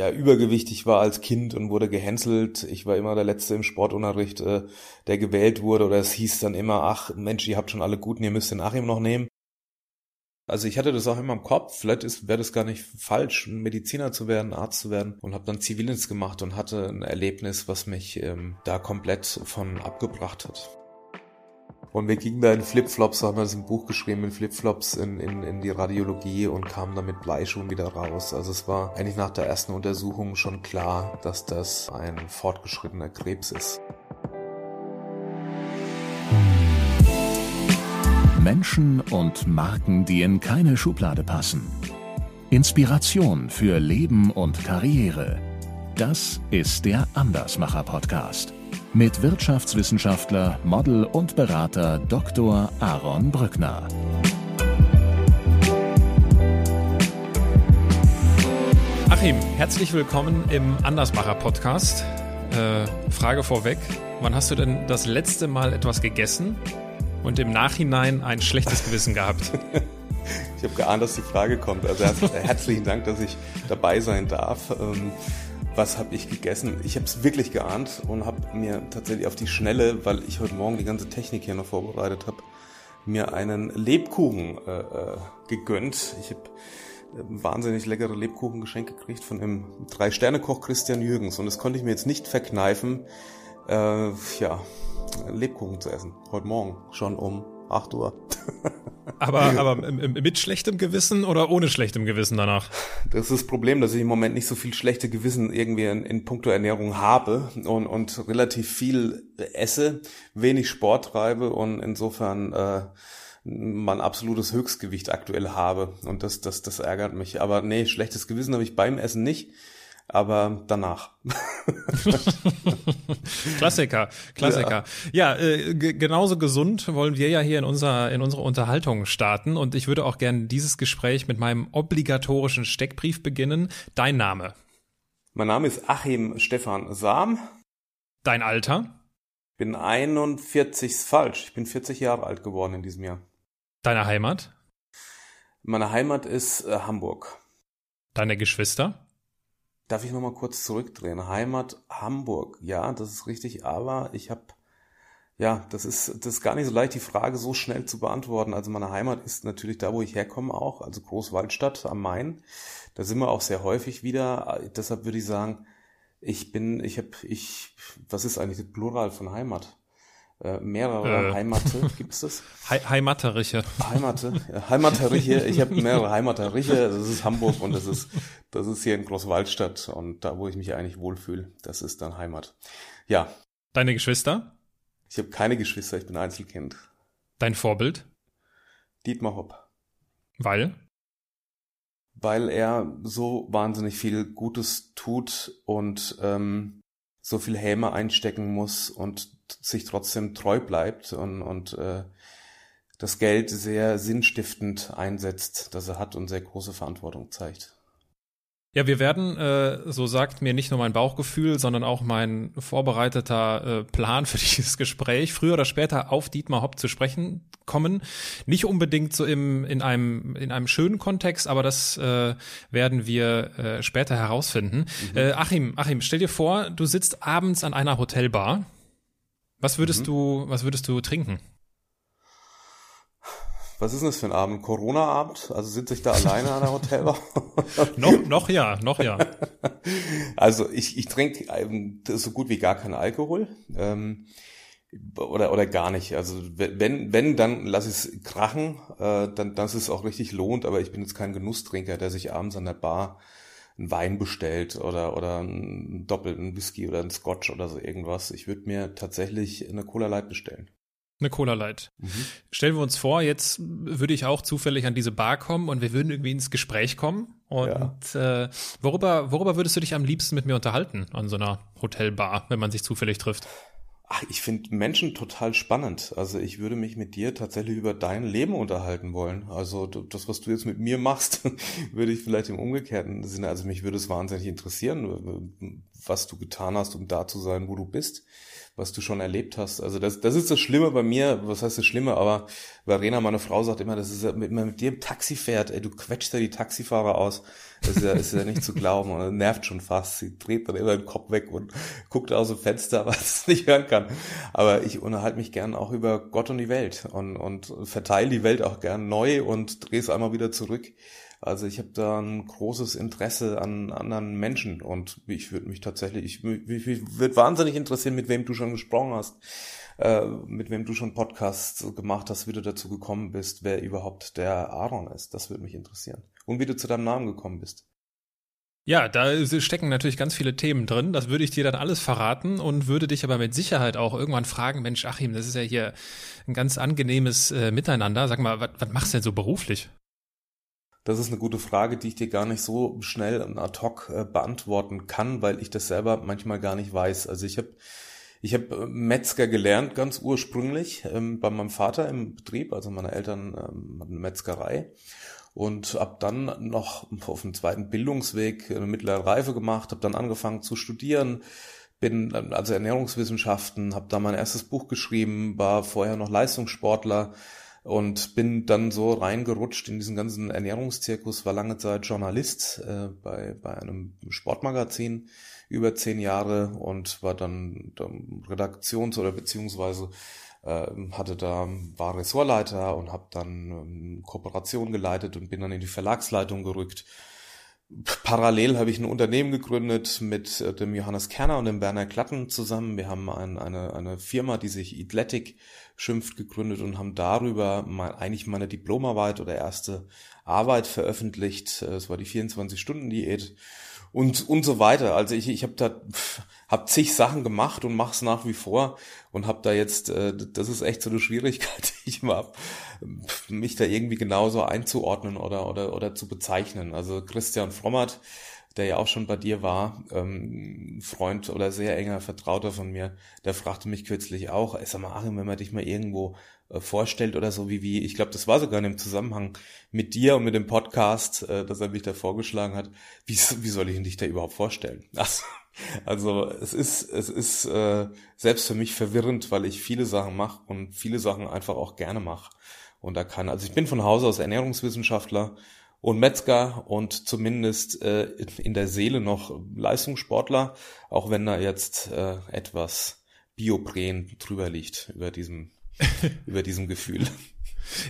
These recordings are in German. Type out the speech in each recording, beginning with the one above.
ja übergewichtig war als Kind und wurde gehänselt. Ich war immer der Letzte im Sportunterricht, äh, der gewählt wurde. Oder es hieß dann immer, ach Mensch, ihr habt schon alle Guten, ihr müsst den Achim noch nehmen. Also ich hatte das auch immer im Kopf, vielleicht wäre das gar nicht falsch, Mediziner zu werden, Arzt zu werden und habe dann Zivildienst gemacht und hatte ein Erlebnis, was mich ähm, da komplett von abgebracht hat. Und wir gingen da in Flipflops, haben wir das im Buch geschrieben, in Flipflops in, in, in die Radiologie und kamen dann mit Bleischuhen wieder raus. Also es war eigentlich nach der ersten Untersuchung schon klar, dass das ein fortgeschrittener Krebs ist. Menschen und Marken, die in keine Schublade passen. Inspiration für Leben und Karriere. Das ist der Andersmacher Podcast mit Wirtschaftswissenschaftler, Model und Berater Dr. Aaron Brückner. Achim, herzlich willkommen im Andersmacher Podcast. Äh, Frage vorweg: Wann hast du denn das letzte Mal etwas gegessen und im Nachhinein ein schlechtes Gewissen gehabt? ich habe geahnt, dass die Frage kommt. Also herzlichen Dank, dass ich dabei sein darf. Ähm, was habe ich gegessen? Ich habe es wirklich geahnt und habe mir tatsächlich auf die Schnelle, weil ich heute Morgen die ganze Technik hier noch vorbereitet habe, mir einen Lebkuchen äh, äh, gegönnt. Ich habe äh, wahnsinnig leckere Lebkuchen geschenkt gekriegt von dem Drei-Sterne-Koch Christian Jürgens und das konnte ich mir jetzt nicht verkneifen, äh, ja, Lebkuchen zu essen. Heute Morgen, schon um 8 Uhr. aber aber mit schlechtem Gewissen oder ohne schlechtem Gewissen danach? Das ist das Problem, dass ich im Moment nicht so viel schlechte Gewissen irgendwie in, in puncto Ernährung habe und, und relativ viel esse, wenig Sport treibe und insofern äh, mein absolutes Höchstgewicht aktuell habe. Und das, das, das ärgert mich. Aber nee, schlechtes Gewissen habe ich beim Essen nicht aber danach. Klassiker, Klassiker. Ja, ja äh, genauso gesund wollen wir ja hier in unserer in unserer Unterhaltung starten und ich würde auch gerne dieses Gespräch mit meinem obligatorischen Steckbrief beginnen. Dein Name? Mein Name ist Achim Stefan Sam. Dein Alter? Bin 41 ist falsch. Ich bin 40 Jahre alt geworden in diesem Jahr. Deine Heimat? Meine Heimat ist äh, Hamburg. Deine Geschwister? Darf ich nochmal kurz zurückdrehen? Heimat Hamburg, ja, das ist richtig, aber ich habe, ja, das ist, das ist gar nicht so leicht, die Frage so schnell zu beantworten. Also meine Heimat ist natürlich da, wo ich herkomme auch, also Großwaldstadt am Main. Da sind wir auch sehr häufig wieder. Deshalb würde ich sagen, ich bin, ich habe, ich, was ist eigentlich das Plural von Heimat? Äh, mehrere äh. Heimate, gibt es das? He Heimateriche. Heimate, Heimateriche. Ich habe mehrere Heimateriche. Das ist Hamburg und das ist, das ist hier in Großwaldstadt und da, wo ich mich eigentlich wohlfühle, das ist dann Heimat. Ja. Deine Geschwister? Ich habe keine Geschwister, ich bin Einzelkind. Dein Vorbild? Dietmar Hopp. Weil? Weil er so wahnsinnig viel Gutes tut und ähm, so viel Häme einstecken muss und sich trotzdem treu bleibt und, und äh, das Geld sehr sinnstiftend einsetzt, das er hat und sehr große Verantwortung zeigt. Ja, wir werden, äh, so sagt mir nicht nur mein Bauchgefühl, sondern auch mein vorbereiteter äh, Plan für dieses Gespräch, früher oder später auf Dietmar Hopp zu sprechen kommen. Nicht unbedingt so im, in, einem, in einem schönen Kontext, aber das äh, werden wir äh, später herausfinden. Mhm. Äh, Achim, Achim, stell dir vor, du sitzt abends an einer Hotelbar was würdest mhm. du, was würdest du trinken? Was ist denn das für ein Abend? Corona-Abend? Also sitze ich da alleine an der Hotelbar? noch, noch ja, noch ja. Also ich, ich trinke ähm, so gut wie gar keinen Alkohol. Ähm, oder, oder gar nicht. Also wenn, wenn, dann lass es krachen, äh, dann, dass es auch richtig lohnt, aber ich bin jetzt kein Genusstrinker, der sich abends an der Bar einen Wein bestellt oder, oder einen doppelten Whisky oder einen Scotch oder so irgendwas. Ich würde mir tatsächlich eine Cola Light bestellen. Eine Cola Light. Mhm. Stellen wir uns vor, jetzt würde ich auch zufällig an diese Bar kommen und wir würden irgendwie ins Gespräch kommen. Und ja. äh, worüber, worüber würdest du dich am liebsten mit mir unterhalten an so einer Hotelbar, wenn man sich zufällig trifft? Ach, ich finde Menschen total spannend. Also ich würde mich mit dir tatsächlich über dein Leben unterhalten wollen. Also das, was du jetzt mit mir machst, würde ich vielleicht im umgekehrten Sinne, also mich würde es wahnsinnig interessieren, was du getan hast, um da zu sein, wo du bist was du schon erlebt hast. Also das, das ist das Schlimme bei mir, was heißt das Schlimme, aber Verena, meine Frau, sagt immer, das ist ja, mit, mit dir im Taxi fährt, ey, du quetscht ja die Taxifahrer aus. Das ist ja, ist ja nicht zu glauben und nervt schon fast. Sie dreht dann immer den Kopf weg und guckt aus dem Fenster, was es nicht hören kann. Aber ich unterhalte mich gern auch über Gott und die Welt und, und verteile die Welt auch gern neu und drehe es einmal wieder zurück. Also ich habe da ein großes Interesse an anderen Menschen und ich würde mich tatsächlich, ich, ich, ich würde wahnsinnig interessieren, mit wem du schon gesprochen hast, äh, mit wem du schon Podcasts gemacht hast, wie du dazu gekommen bist, wer überhaupt der Aaron ist. Das würde mich interessieren. Und wie du zu deinem Namen gekommen bist. Ja, da stecken natürlich ganz viele Themen drin. Das würde ich dir dann alles verraten und würde dich aber mit Sicherheit auch irgendwann fragen, Mensch, Achim, das ist ja hier ein ganz angenehmes äh, Miteinander. Sag mal, was, machst du denn so beruflich? Das ist eine gute Frage, die ich dir gar nicht so schnell und ad hoc äh, beantworten kann, weil ich das selber manchmal gar nicht weiß. Also ich habe ich hab äh, Metzger gelernt, ganz ursprünglich, ähm, bei meinem Vater im Betrieb, also meine Eltern ähm, hatten Metzgerei. Und ab dann noch auf dem zweiten Bildungsweg eine mittlere Reife gemacht, habe dann angefangen zu studieren, bin also Ernährungswissenschaften, habe da mein erstes Buch geschrieben, war vorher noch Leistungssportler, und bin dann so reingerutscht in diesen ganzen Ernährungszirkus, war lange Zeit Journalist äh, bei, bei einem Sportmagazin über zehn Jahre und war dann, dann Redaktions- oder beziehungsweise äh, hatte da, war Ressortleiter und habe dann ähm, Kooperation geleitet und bin dann in die Verlagsleitung gerückt. Parallel habe ich ein Unternehmen gegründet mit äh, dem Johannes Kerner und dem Werner Klatten zusammen. Wir haben ein, eine, eine Firma, die sich Athletic schimpft, gegründet und haben darüber mal, eigentlich meine Diplomarbeit oder erste Arbeit veröffentlicht. Es war die 24-Stunden-Diät und und so weiter. Also ich ich habe da hab zig Sachen gemacht und mache es nach wie vor und habe da jetzt äh, das ist echt so eine Schwierigkeit, die ich immer hab, mich da irgendwie genauso einzuordnen oder oder oder zu bezeichnen. Also Christian Frommert der ja auch schon bei dir war, ähm, Freund oder sehr enger Vertrauter von mir, der fragte mich kürzlich auch, ey, sag mal, Achim, wenn man dich mal irgendwo äh, vorstellt oder so, wie, wie, ich glaube, das war sogar in dem Zusammenhang mit dir und mit dem Podcast, äh, dass er mich da vorgeschlagen hat, wie, wie soll ich dich da überhaupt vorstellen? Also, also es ist, es ist äh, selbst für mich verwirrend, weil ich viele Sachen mache und viele Sachen einfach auch gerne mache. Und da kann, also ich bin von Hause aus Ernährungswissenschaftler, und Metzger und zumindest äh, in der Seele noch Leistungssportler, auch wenn da jetzt äh, etwas Biopren drüber liegt über diesem, über diesem Gefühl.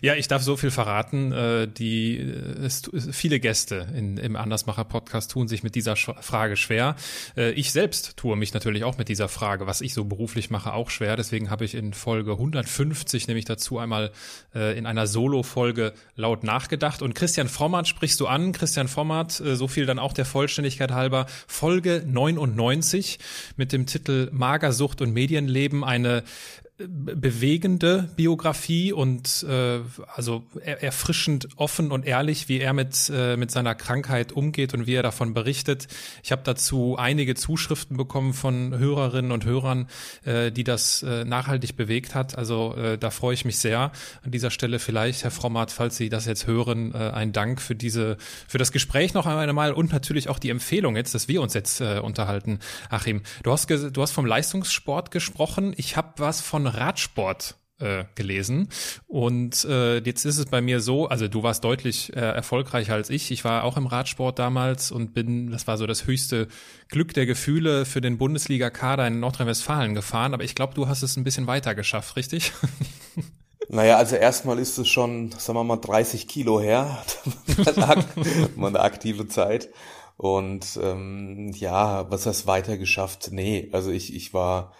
Ja, ich darf so viel verraten. Äh, die äh, es, viele Gäste in, im Andersmacher Podcast tun sich mit dieser Frage schwer. Äh, ich selbst tue mich natürlich auch mit dieser Frage, was ich so beruflich mache, auch schwer. Deswegen habe ich in Folge 150 nämlich dazu einmal in einer Solo-Folge laut nachgedacht. Und Christian Format sprichst du an. Christian Format, so viel dann auch der Vollständigkeit halber. Folge 99 mit dem Titel Magersucht und Medienleben. Eine bewegende Biografie und äh, also er, erfrischend offen und ehrlich, wie er mit äh, mit seiner Krankheit umgeht und wie er davon berichtet. Ich habe dazu einige Zuschriften bekommen von Hörerinnen und Hörern, äh, die das äh, nachhaltig bewegt hat. Also äh, da freue ich mich sehr. An dieser Stelle vielleicht, Herr Frommat, falls Sie das jetzt hören, äh, ein Dank für diese für das Gespräch noch einmal und natürlich auch die Empfehlung jetzt, dass wir uns jetzt äh, unterhalten. Achim, du hast du hast vom Leistungssport gesprochen. Ich habe was von Radsport äh, gelesen. Und äh, jetzt ist es bei mir so, also du warst deutlich äh, erfolgreicher als ich. Ich war auch im Radsport damals und bin, das war so das höchste Glück der Gefühle für den Bundesliga-Kader in Nordrhein-Westfalen gefahren. Aber ich glaube, du hast es ein bisschen weiter geschafft, richtig? Naja, also erstmal ist es schon, sagen wir mal, 30 Kilo her, meine aktive Zeit. Und ähm, ja, was heißt weiter geschafft? Nee, also ich, ich war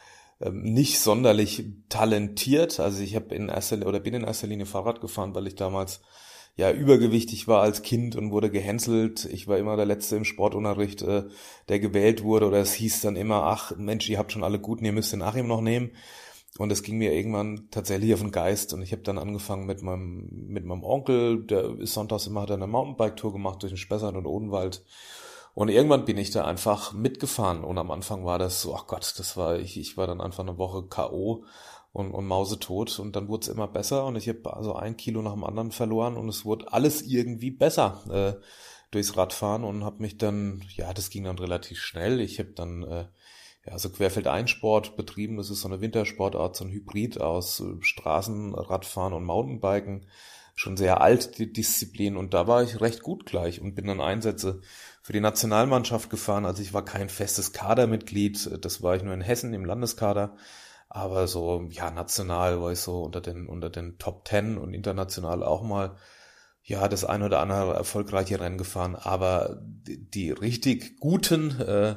nicht sonderlich talentiert. Also ich habe in erster oder bin in erster Linie Fahrrad gefahren, weil ich damals ja übergewichtig war als Kind und wurde gehänselt. Ich war immer der Letzte im Sportunterricht, äh, der gewählt wurde oder es hieß dann immer, ach Mensch, ihr habt schon alle guten, ihr müsst den Achim noch nehmen. Und es ging mir irgendwann tatsächlich auf den Geist und ich habe dann angefangen mit meinem mit meinem Onkel, der ist sonntags immer hat eine Mountainbike-Tour gemacht durch den Spessart und Odenwald und irgendwann bin ich da einfach mitgefahren und am Anfang war das so, ach Gott, das war, ich, ich war dann einfach eine Woche K.O. und, und mausetot und dann wurde es immer besser und ich habe also ein Kilo nach dem anderen verloren und es wurde alles irgendwie besser äh, durchs Radfahren und habe mich dann, ja, das ging dann relativ schnell. Ich habe dann äh, ja, so Querfeldeinsport betrieben. Das ist so eine Wintersportart, so ein Hybrid aus äh, Straßenradfahren und Mountainbiken. Schon sehr alt, die Disziplin. Und da war ich recht gut gleich und bin dann Einsätze für die Nationalmannschaft gefahren. Also ich war kein festes Kadermitglied. Das war ich nur in Hessen im Landeskader. Aber so, ja, national war ich so unter den, unter den Top Ten und international auch mal, ja, das ein oder andere erfolgreiche Rennen gefahren. Aber die, die richtig guten, äh,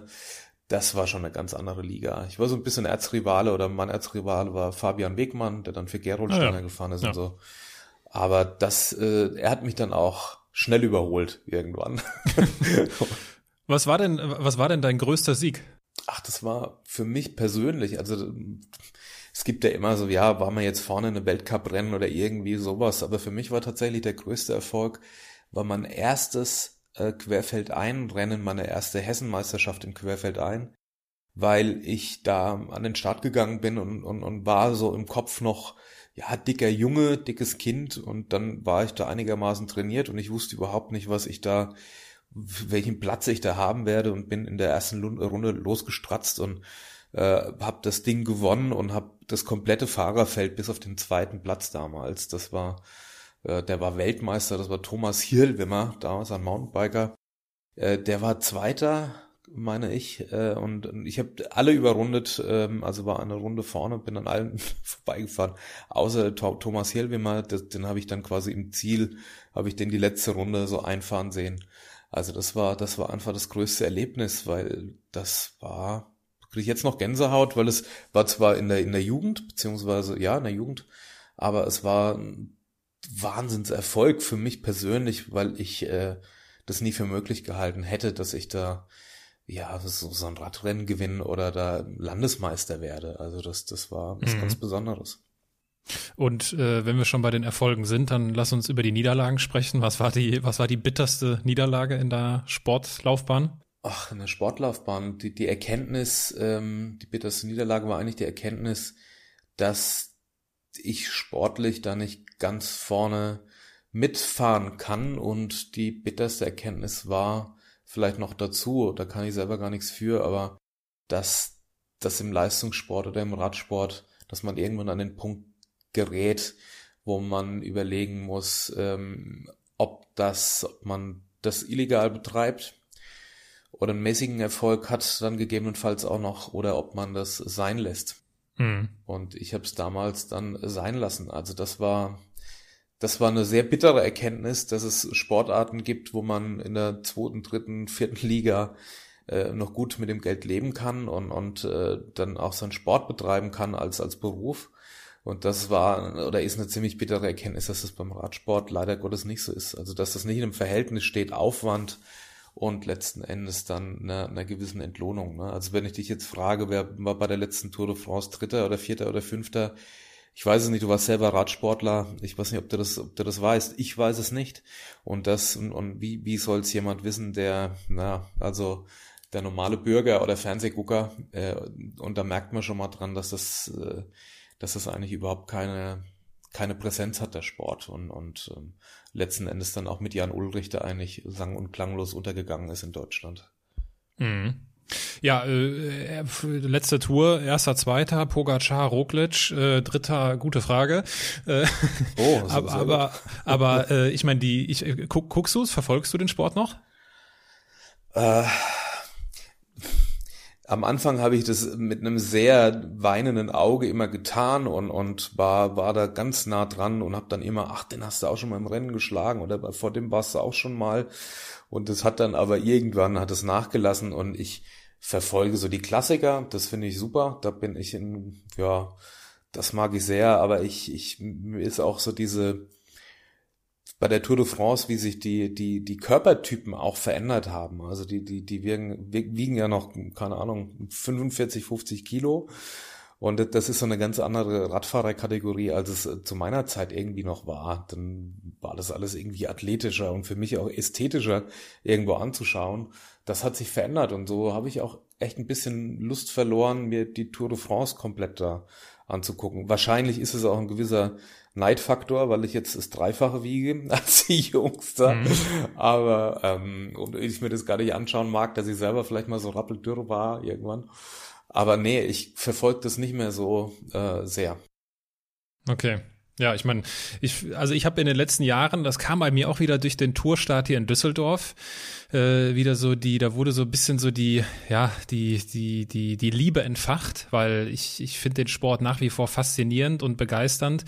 das war schon eine ganz andere Liga. Ich war so ein bisschen Erzrivale oder mein Erzrivale war Fabian Wegmann, der dann für Gerold ah, Steiner ja. gefahren ist ja. und so. Aber das, äh, er hat mich dann auch schnell überholt irgendwann. was war denn, was war denn dein größter Sieg? Ach, das war für mich persönlich, also es gibt ja immer so, ja, war man jetzt vorne in einem Weltcup-Rennen oder irgendwie sowas, aber für mich war tatsächlich der größte Erfolg, war mein erstes äh, Querfeldein-Rennen, meine erste Hessenmeisterschaft im Querfeldein, weil ich da an den Start gegangen bin und, und, und war so im Kopf noch, ja, dicker Junge, dickes Kind und dann war ich da einigermaßen trainiert und ich wusste überhaupt nicht, was ich da welchen Platz ich da haben werde und bin in der ersten Runde losgestratzt und äh, habe das Ding gewonnen und habe das komplette Fahrerfeld bis auf den zweiten Platz damals. Das war, äh, der war Weltmeister, das war Thomas Hirlwimmer, damals ein Mountainbiker. Äh, der war Zweiter, meine ich, äh, und ich habe alle überrundet, ähm, also war eine Runde vorne, bin an allen vorbeigefahren, außer Thomas Hirlwimmer, den habe ich dann quasi im Ziel, habe ich den die letzte Runde so einfahren sehen. Also das war, das war einfach das größte Erlebnis, weil das war, kriege ich jetzt noch Gänsehaut, weil es war zwar in der, in der Jugend, beziehungsweise, ja, in der Jugend, aber es war ein Wahnsinnserfolg für mich persönlich, weil ich äh, das nie für möglich gehalten hätte, dass ich da ja so, so ein Radrennen gewinne oder da Landesmeister werde. Also das, das war was mhm. ganz Besonderes. Und äh, wenn wir schon bei den Erfolgen sind, dann lass uns über die Niederlagen sprechen. Was war die, was war die bitterste Niederlage in der Sportlaufbahn? Ach, in der Sportlaufbahn. Die, die Erkenntnis, ähm, die bitterste Niederlage war eigentlich die Erkenntnis, dass ich sportlich da nicht ganz vorne mitfahren kann. Und die bitterste Erkenntnis war vielleicht noch dazu, da kann ich selber gar nichts für, aber dass das im Leistungssport oder im Radsport, dass man irgendwann an den Punkt gerät, wo man überlegen muss, ähm, ob das, ob man das illegal betreibt oder einen mäßigen Erfolg hat, dann gegebenenfalls auch noch, oder ob man das sein lässt. Mhm. Und ich habe es damals dann sein lassen. Also das war, das war eine sehr bittere Erkenntnis, dass es Sportarten gibt, wo man in der zweiten, dritten, vierten Liga äh, noch gut mit dem Geld leben kann und, und äh, dann auch seinen Sport betreiben kann als, als Beruf. Und das war oder ist eine ziemlich bittere Erkenntnis, dass das beim Radsport leider Gottes nicht so ist. Also dass das nicht in einem Verhältnis steht, Aufwand und letzten Endes dann einer, einer gewissen Entlohnung. Ne? Also wenn ich dich jetzt frage, wer war bei der letzten Tour de France Dritter oder Vierter oder Fünfter, ich weiß es nicht, du warst selber Radsportler, ich weiß nicht, ob du das, ob du das weißt, ich weiß es nicht. Und das, und, und wie, wie soll es jemand wissen, der, na, also der normale Bürger oder Fernsehgucker, äh, und da merkt man schon mal dran, dass das äh, dass das eigentlich überhaupt keine, keine Präsenz hat, der Sport. Und, und ähm, letzten Endes dann auch mit Jan Ulrich, der eigentlich sang- und klanglos untergegangen ist in Deutschland. Mhm. Ja, äh, äh letzte Tour, erster, zweiter, Pogacar, Roglic, äh, dritter, gute Frage. Äh, oh, aber aber, aber äh, ich meine, die, ich, äh, guck, guckst du es, verfolgst du den Sport noch? Äh, am Anfang habe ich das mit einem sehr weinenden Auge immer getan und, und war, war da ganz nah dran und habe dann immer, ach, den hast du auch schon mal im Rennen geschlagen oder vor dem warst du auch schon mal. Und das hat dann aber irgendwann hat es nachgelassen und ich verfolge so die Klassiker, das finde ich super, da bin ich in, ja, das mag ich sehr, aber ich, ich, ist auch so diese, bei der Tour de France, wie sich die, die, die Körpertypen auch verändert haben. Also die, die, die wiegen, wiegen ja noch, keine Ahnung, 45, 50 Kilo. Und das ist so eine ganz andere Radfahrerkategorie, als es zu meiner Zeit irgendwie noch war. Dann war das alles irgendwie athletischer und für mich auch ästhetischer irgendwo anzuschauen. Das hat sich verändert und so habe ich auch echt ein bisschen Lust verloren, mir die Tour de France komplett da anzugucken. Wahrscheinlich ist es auch ein gewisser Neidfaktor, weil ich jetzt das Dreifache wiege als die Jungs da. Mhm. Aber ähm, und ich mir das gar nicht anschauen mag, dass ich selber vielleicht mal so rappeldürr war irgendwann. Aber nee, ich verfolge das nicht mehr so äh, sehr. Okay. Ja, ich meine, ich, also ich habe in den letzten Jahren, das kam bei mir auch wieder durch den Tourstart hier in Düsseldorf, äh, wieder so die, da wurde so ein bisschen so die, ja, die, die, die, die Liebe entfacht, weil ich, ich finde den Sport nach wie vor faszinierend und begeisternd.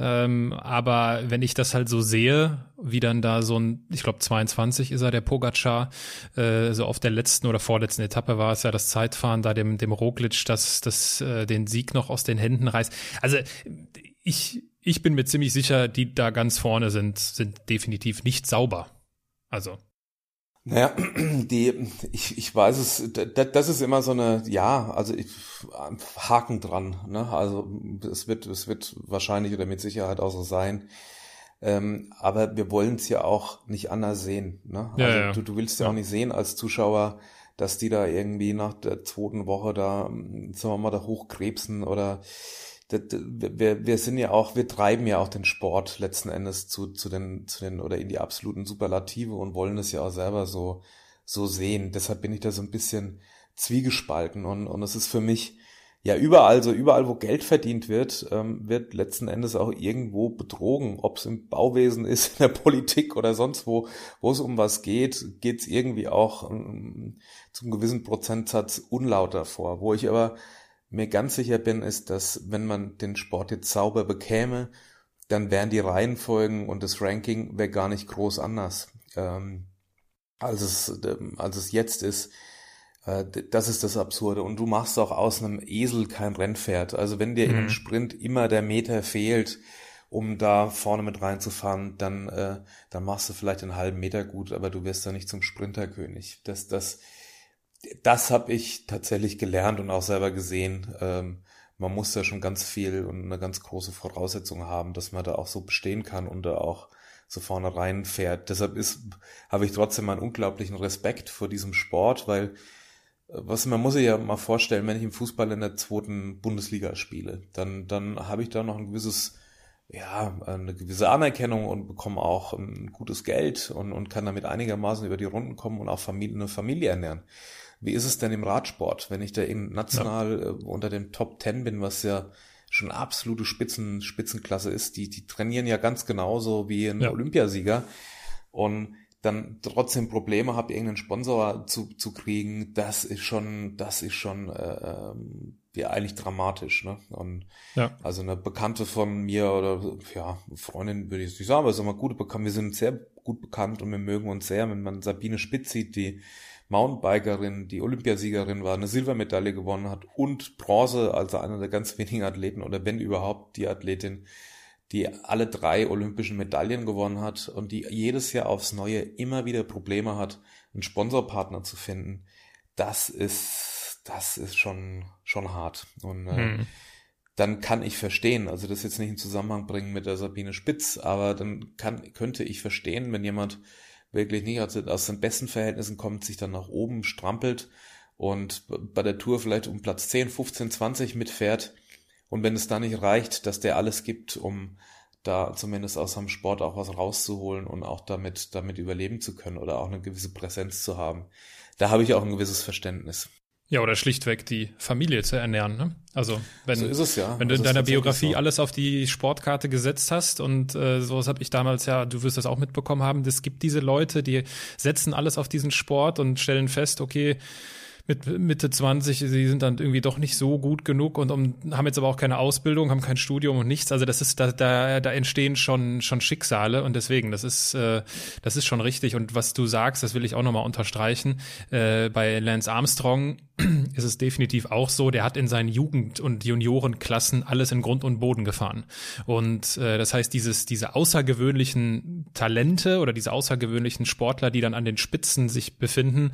Ähm, aber wenn ich das halt so sehe, wie dann da so ein, ich glaube 22 ist er, der Pogacar, äh, so auf der letzten oder vorletzten Etappe war es ja das Zeitfahren, da dem, dem Roglic, das, das, äh, den Sieg noch aus den Händen reißt. Also ich, ich bin mir ziemlich sicher, die da ganz vorne sind, sind definitiv nicht sauber. Also. Naja, die, ich, ich weiß es, das ist immer so eine, ja, also ich, Haken dran, ne? Also es wird, es wird wahrscheinlich oder mit Sicherheit auch so sein. Ähm, aber wir wollen es ja auch nicht anders sehen. Ne? Also ja, ja. Du, du willst ja, ja, auch nicht sehen als Zuschauer, dass die da irgendwie nach der zweiten Woche da, sagen wir mal, da hochkrebsen oder wir, wir sind ja auch, wir treiben ja auch den Sport letzten Endes zu, zu den, zu den oder in die absoluten Superlative und wollen es ja auch selber so, so sehen. Deshalb bin ich da so ein bisschen zwiegespalten und, und es ist für mich, ja, überall, so überall, wo Geld verdient wird, ähm, wird letzten Endes auch irgendwo betrogen. Ob es im Bauwesen ist, in der Politik oder sonst wo, wo es um was geht, geht es irgendwie auch ähm, zum gewissen Prozentsatz unlauter vor. Wo ich aber mir ganz sicher bin, ist, dass wenn man den Sport jetzt sauber bekäme, dann wären die Reihenfolgen und das Ranking wäre gar nicht groß anders, ähm, als, es, ähm, als es jetzt ist. Äh, das ist das Absurde. Und du machst auch aus einem Esel kein Rennpferd. Also wenn dir mhm. im Sprint immer der Meter fehlt, um da vorne mit reinzufahren, dann, äh, dann machst du vielleicht einen halben Meter gut, aber du wirst da nicht zum Sprinterkönig. Das, das, das habe ich tatsächlich gelernt und auch selber gesehen. Ähm, man muss ja schon ganz viel und eine ganz große Voraussetzung haben, dass man da auch so bestehen kann und da auch so vorne rein fährt. Deshalb ist, habe ich trotzdem einen unglaublichen Respekt vor diesem Sport, weil äh, was man muss sich ja mal vorstellen, wenn ich im Fußball in der zweiten Bundesliga spiele, dann, dann habe ich da noch ein gewisses, ja, eine gewisse Anerkennung und bekomme auch ein gutes Geld und, und kann damit einigermaßen über die Runden kommen und auch Familie, eine Familie ernähren. Wie ist es denn im Radsport, wenn ich da eben national ja. Äh, unter den Top Ten bin, was ja schon absolute Spitzen, Spitzenklasse ist, die, die trainieren ja ganz genauso wie ein ja. Olympiasieger und dann trotzdem Probleme habe, irgendeinen Sponsor zu, zu kriegen, das ist schon, das ist schon äh, ähm, ja eigentlich dramatisch, ne? Und ja. also eine Bekannte von mir oder ja, Freundin würde ich jetzt nicht sagen, aber so mal gute Bekannte, wir sind sehr gut bekannt und wir mögen uns sehr, wenn man Sabine Spitz sieht, die Mountainbikerin, die Olympiasiegerin war, eine Silbermedaille gewonnen hat und Bronze, also einer der ganz wenigen Athleten oder wenn überhaupt die Athletin, die alle drei olympischen Medaillen gewonnen hat und die jedes Jahr aufs Neue immer wieder Probleme hat, einen Sponsorpartner zu finden. Das ist, das ist schon, schon hart. Und äh, hm. dann kann ich verstehen, also das jetzt nicht in Zusammenhang bringen mit der Sabine Spitz, aber dann kann, könnte ich verstehen, wenn jemand wirklich nicht aus, aus den besten Verhältnissen kommt, sich dann nach oben strampelt und bei der Tour vielleicht um Platz 10, 15, 20 mitfährt. Und wenn es da nicht reicht, dass der alles gibt, um da zumindest aus seinem Sport auch was rauszuholen und auch damit, damit überleben zu können oder auch eine gewisse Präsenz zu haben. Da habe ich auch ein gewisses Verständnis. Ja, oder schlichtweg die Familie zu ernähren. Ne? Also wenn, so es, ja. wenn du in deiner Biografie so. alles auf die Sportkarte gesetzt hast und äh, sowas habe ich damals ja, du wirst das auch mitbekommen haben, es gibt diese Leute, die setzen alles auf diesen Sport und stellen fest, okay, mit Mitte 20, sie sind dann irgendwie doch nicht so gut genug und um, haben jetzt aber auch keine Ausbildung, haben kein Studium und nichts. Also das ist, da, da, da entstehen schon, schon Schicksale und deswegen, das ist, äh, das ist schon richtig. Und was du sagst, das will ich auch nochmal unterstreichen. Äh, bei Lance Armstrong ist es definitiv auch so, der hat in seinen Jugend- und Juniorenklassen alles in Grund und Boden gefahren. Und äh, das heißt, dieses, diese außergewöhnlichen Talente oder diese außergewöhnlichen Sportler, die dann an den Spitzen sich befinden,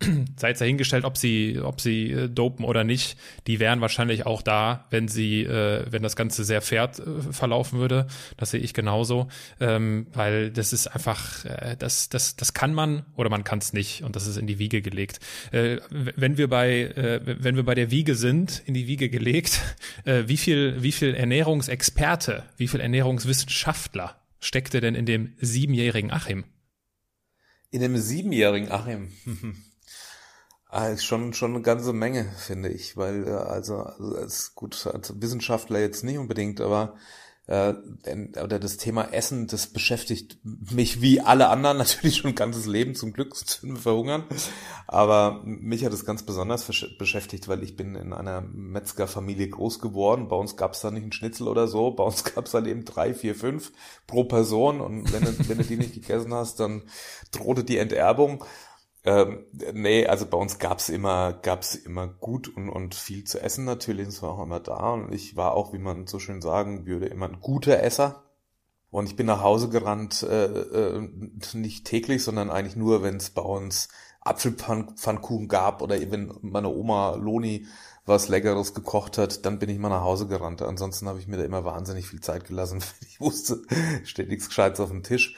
sei es dahingestellt, ob sie, ob sie äh, dopen oder nicht, die wären wahrscheinlich auch da, wenn sie, äh, wenn das Ganze sehr fair äh, verlaufen würde. Das sehe ich genauso, ähm, weil das ist einfach, äh, das, das, das kann man oder man kann es nicht und das ist in die Wiege gelegt. Äh, wenn wir bei, äh, wenn wir bei der Wiege sind, in die Wiege gelegt, äh, wie viel, wie viel Ernährungsexperte, wie viel Ernährungswissenschaftler steckte denn in dem siebenjährigen Achim? In dem siebenjährigen Achim. Ah, ist schon, schon eine ganze Menge, finde ich, weil, äh, also, also als gut, als Wissenschaftler jetzt nicht unbedingt, aber äh, oder das Thema Essen, das beschäftigt mich wie alle anderen natürlich schon ein ganzes Leben zum Glück zu verhungern. Aber mich hat es ganz besonders beschäftigt, weil ich bin in einer Metzgerfamilie groß geworden. Bei uns gab es da nicht einen Schnitzel oder so. Bei uns gab es halt eben drei, vier, fünf pro Person. Und wenn du, wenn du die nicht gegessen hast, dann drohte die Enterbung. Ähm, nee, also bei uns gab's immer, gab's immer gut und, und viel zu essen natürlich. Es war auch immer da. Und ich war auch, wie man so schön sagen würde, immer ein guter Esser. Und ich bin nach Hause gerannt, äh, äh, nicht täglich, sondern eigentlich nur, wenn es bei uns Apfelpfannkuchen gab oder wenn meine Oma Loni was Leckeres gekocht hat, dann bin ich mal nach Hause gerannt. Ansonsten habe ich mir da immer wahnsinnig viel Zeit gelassen. Ich wusste, steht nichts Gescheites auf dem Tisch.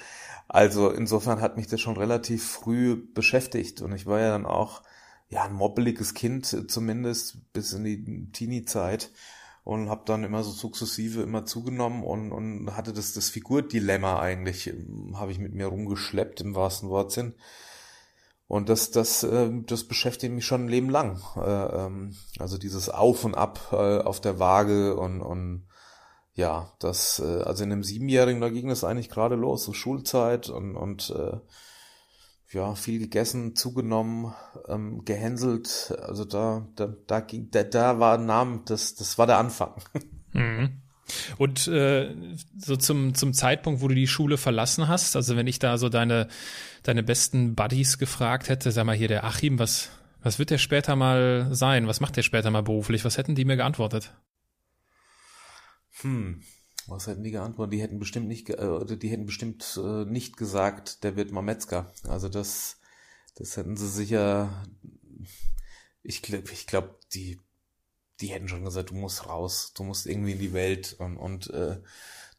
Also insofern hat mich das schon relativ früh beschäftigt und ich war ja dann auch ja ein mobbeliges Kind zumindest bis in die Teenie-Zeit und habe dann immer so sukzessive immer zugenommen und, und hatte das das Figurdilemma eigentlich ähm, habe ich mit mir rumgeschleppt im wahrsten Wortsinn. Und das das äh, das beschäftigt mich schon ein Leben lang. Äh, ähm, also dieses Auf und Ab äh, auf der Waage und und ja, das, äh, also in einem Siebenjährigen, da ging es eigentlich gerade los, so Schulzeit und, und äh, ja, viel gegessen, zugenommen, ähm, gehänselt. Also da, da, da ging, da, da war Namen, das, das war der Anfang. Mhm. Und äh, so zum, zum Zeitpunkt, wo du die Schule verlassen hast, also wenn ich da so deine, deine besten Buddies gefragt hätte, sag mal hier der Achim, was, was wird der später mal sein? Was macht der später mal beruflich? Was hätten die mir geantwortet? Hm, was hätten die geantwortet? Die hätten bestimmt nicht, äh, die hätten bestimmt äh, nicht gesagt, der wird mal Metzger. Also das, das hätten sie sicher. Ich glaube, ich glaube, die, die hätten schon gesagt, du musst raus, du musst irgendwie in die Welt und, und äh,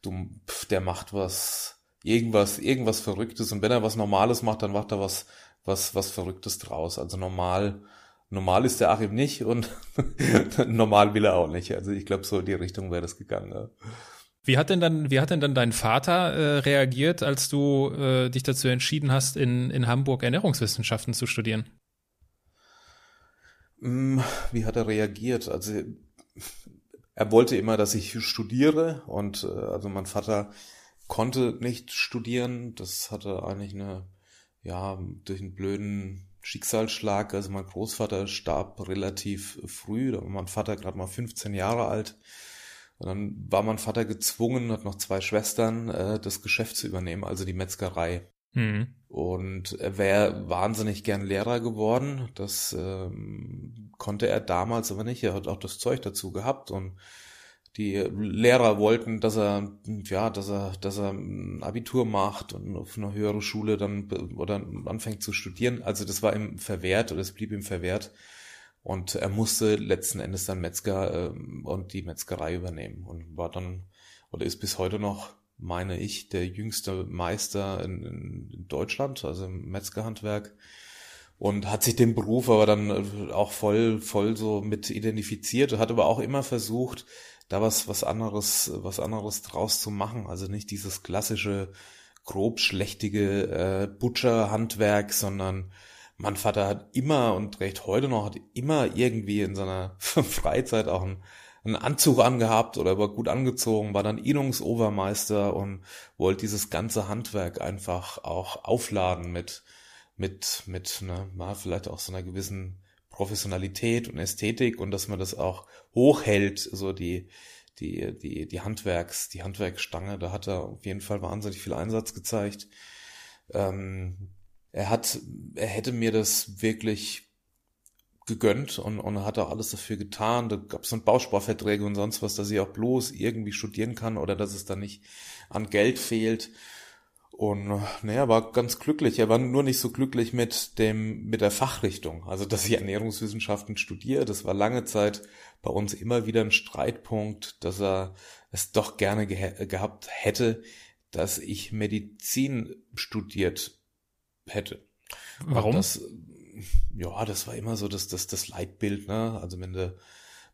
du, pf, der macht was, irgendwas, irgendwas Verrücktes. Und wenn er was Normales macht, dann macht er was, was, was Verrücktes draus. Also normal normal ist der Achim nicht und normal will er auch nicht. Also ich glaube, so in die Richtung wäre das gegangen. Ja. Wie hat denn dann, wie hat denn dann dein Vater äh, reagiert, als du äh, dich dazu entschieden hast, in, in Hamburg Ernährungswissenschaften zu studieren? Mm, wie hat er reagiert? Also er wollte immer, dass ich studiere und äh, also mein Vater konnte nicht studieren. Das hatte eigentlich eine, ja, durch einen blöden Schicksalsschlag. Also mein Großvater starb relativ früh, da war mein Vater gerade mal 15 Jahre alt. Und dann war mein Vater gezwungen, hat noch zwei Schwestern, äh, das Geschäft zu übernehmen, also die Metzgerei. Mhm. Und er wäre wahnsinnig gern Lehrer geworden. Das ähm, konnte er damals aber nicht. Er hat auch das Zeug dazu gehabt und die Lehrer wollten, dass er, ja, dass er, dass er ein Abitur macht und auf eine höhere Schule dann oder anfängt zu studieren. Also das war ihm verwehrt oder es blieb ihm verwehrt. Und er musste letzten Endes dann Metzger äh, und die Metzgerei übernehmen und war dann oder ist bis heute noch, meine ich, der jüngste Meister in, in Deutschland, also im Metzgerhandwerk und hat sich den Beruf aber dann auch voll, voll so mit identifiziert, hat aber auch immer versucht, da was, was anderes, was anderes draus zu machen. Also nicht dieses klassische, grob schlechtige äh, Butcher-Handwerk, sondern mein Vater hat immer und recht heute noch hat immer irgendwie in seiner Freizeit auch einen, einen Anzug angehabt oder war gut angezogen, war dann Innungsobermeister und wollte dieses ganze Handwerk einfach auch aufladen mit, mit, mit, ne, mal vielleicht auch so einer gewissen Professionalität und Ästhetik und dass man das auch hochhält, so die, die, die, die Handwerks, die Handwerksstange, da hat er auf jeden Fall wahnsinnig viel Einsatz gezeigt. Ähm, er hat, er hätte mir das wirklich gegönnt und, und hat auch alles dafür getan. Da gab es dann Bausparverträge und sonst was, dass ich auch bloß irgendwie studieren kann oder dass es dann nicht an Geld fehlt. Und naja, war ganz glücklich. Er war nur nicht so glücklich mit dem, mit der Fachrichtung. Also, dass ich Ernährungswissenschaften studiere, das war lange Zeit bei uns immer wieder ein Streitpunkt, dass er es doch gerne ge gehabt hätte, dass ich Medizin studiert hätte. Warum? Das, ja, das war immer so das, das, das Leitbild, ne? Also wenn du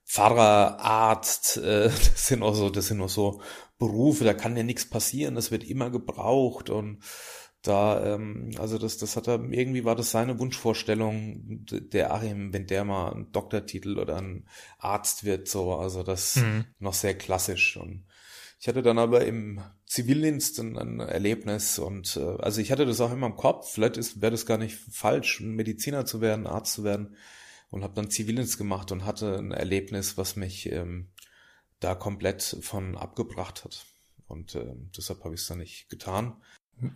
Pfarrer, Arzt, äh, das sind auch so, das sind auch so Berufe, da kann ja nichts passieren, das wird immer gebraucht und da, ähm, also das, das hat er, irgendwie war das seine Wunschvorstellung, der Achim, wenn der mal einen Doktortitel oder ein Arzt wird, so, also das mhm. noch sehr klassisch. Und ich hatte dann aber im Zivildienst ein, ein Erlebnis und äh, also ich hatte das auch immer im Kopf, vielleicht wäre das gar nicht falsch, ein Mediziner zu werden, Arzt zu werden und habe dann Zivildienst gemacht und hatte ein Erlebnis, was mich ähm, da komplett von abgebracht hat. Und äh, deshalb habe ich es dann nicht getan.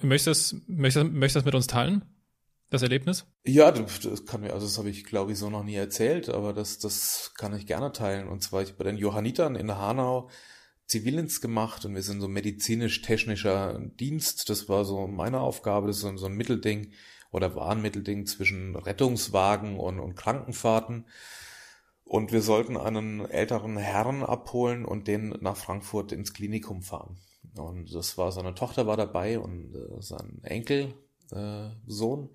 Möchtest du möchtest, möchtest das mit uns teilen? Das Erlebnis? Ja, das kann mir, also das habe ich, glaube ich, so noch nie erzählt, aber das, das kann ich gerne teilen. Und zwar ich bei den Johannitern in Hanau Zivildienst gemacht und wir sind so medizinisch-technischer Dienst. Das war so meine Aufgabe, das ist so, so ein Mittelding oder war ein Mittelding zwischen Rettungswagen und, und Krankenfahrten. Und wir sollten einen älteren Herrn abholen und den nach Frankfurt ins Klinikum fahren. Und das war seine Tochter war dabei und äh, sein Enkelsohn. Äh,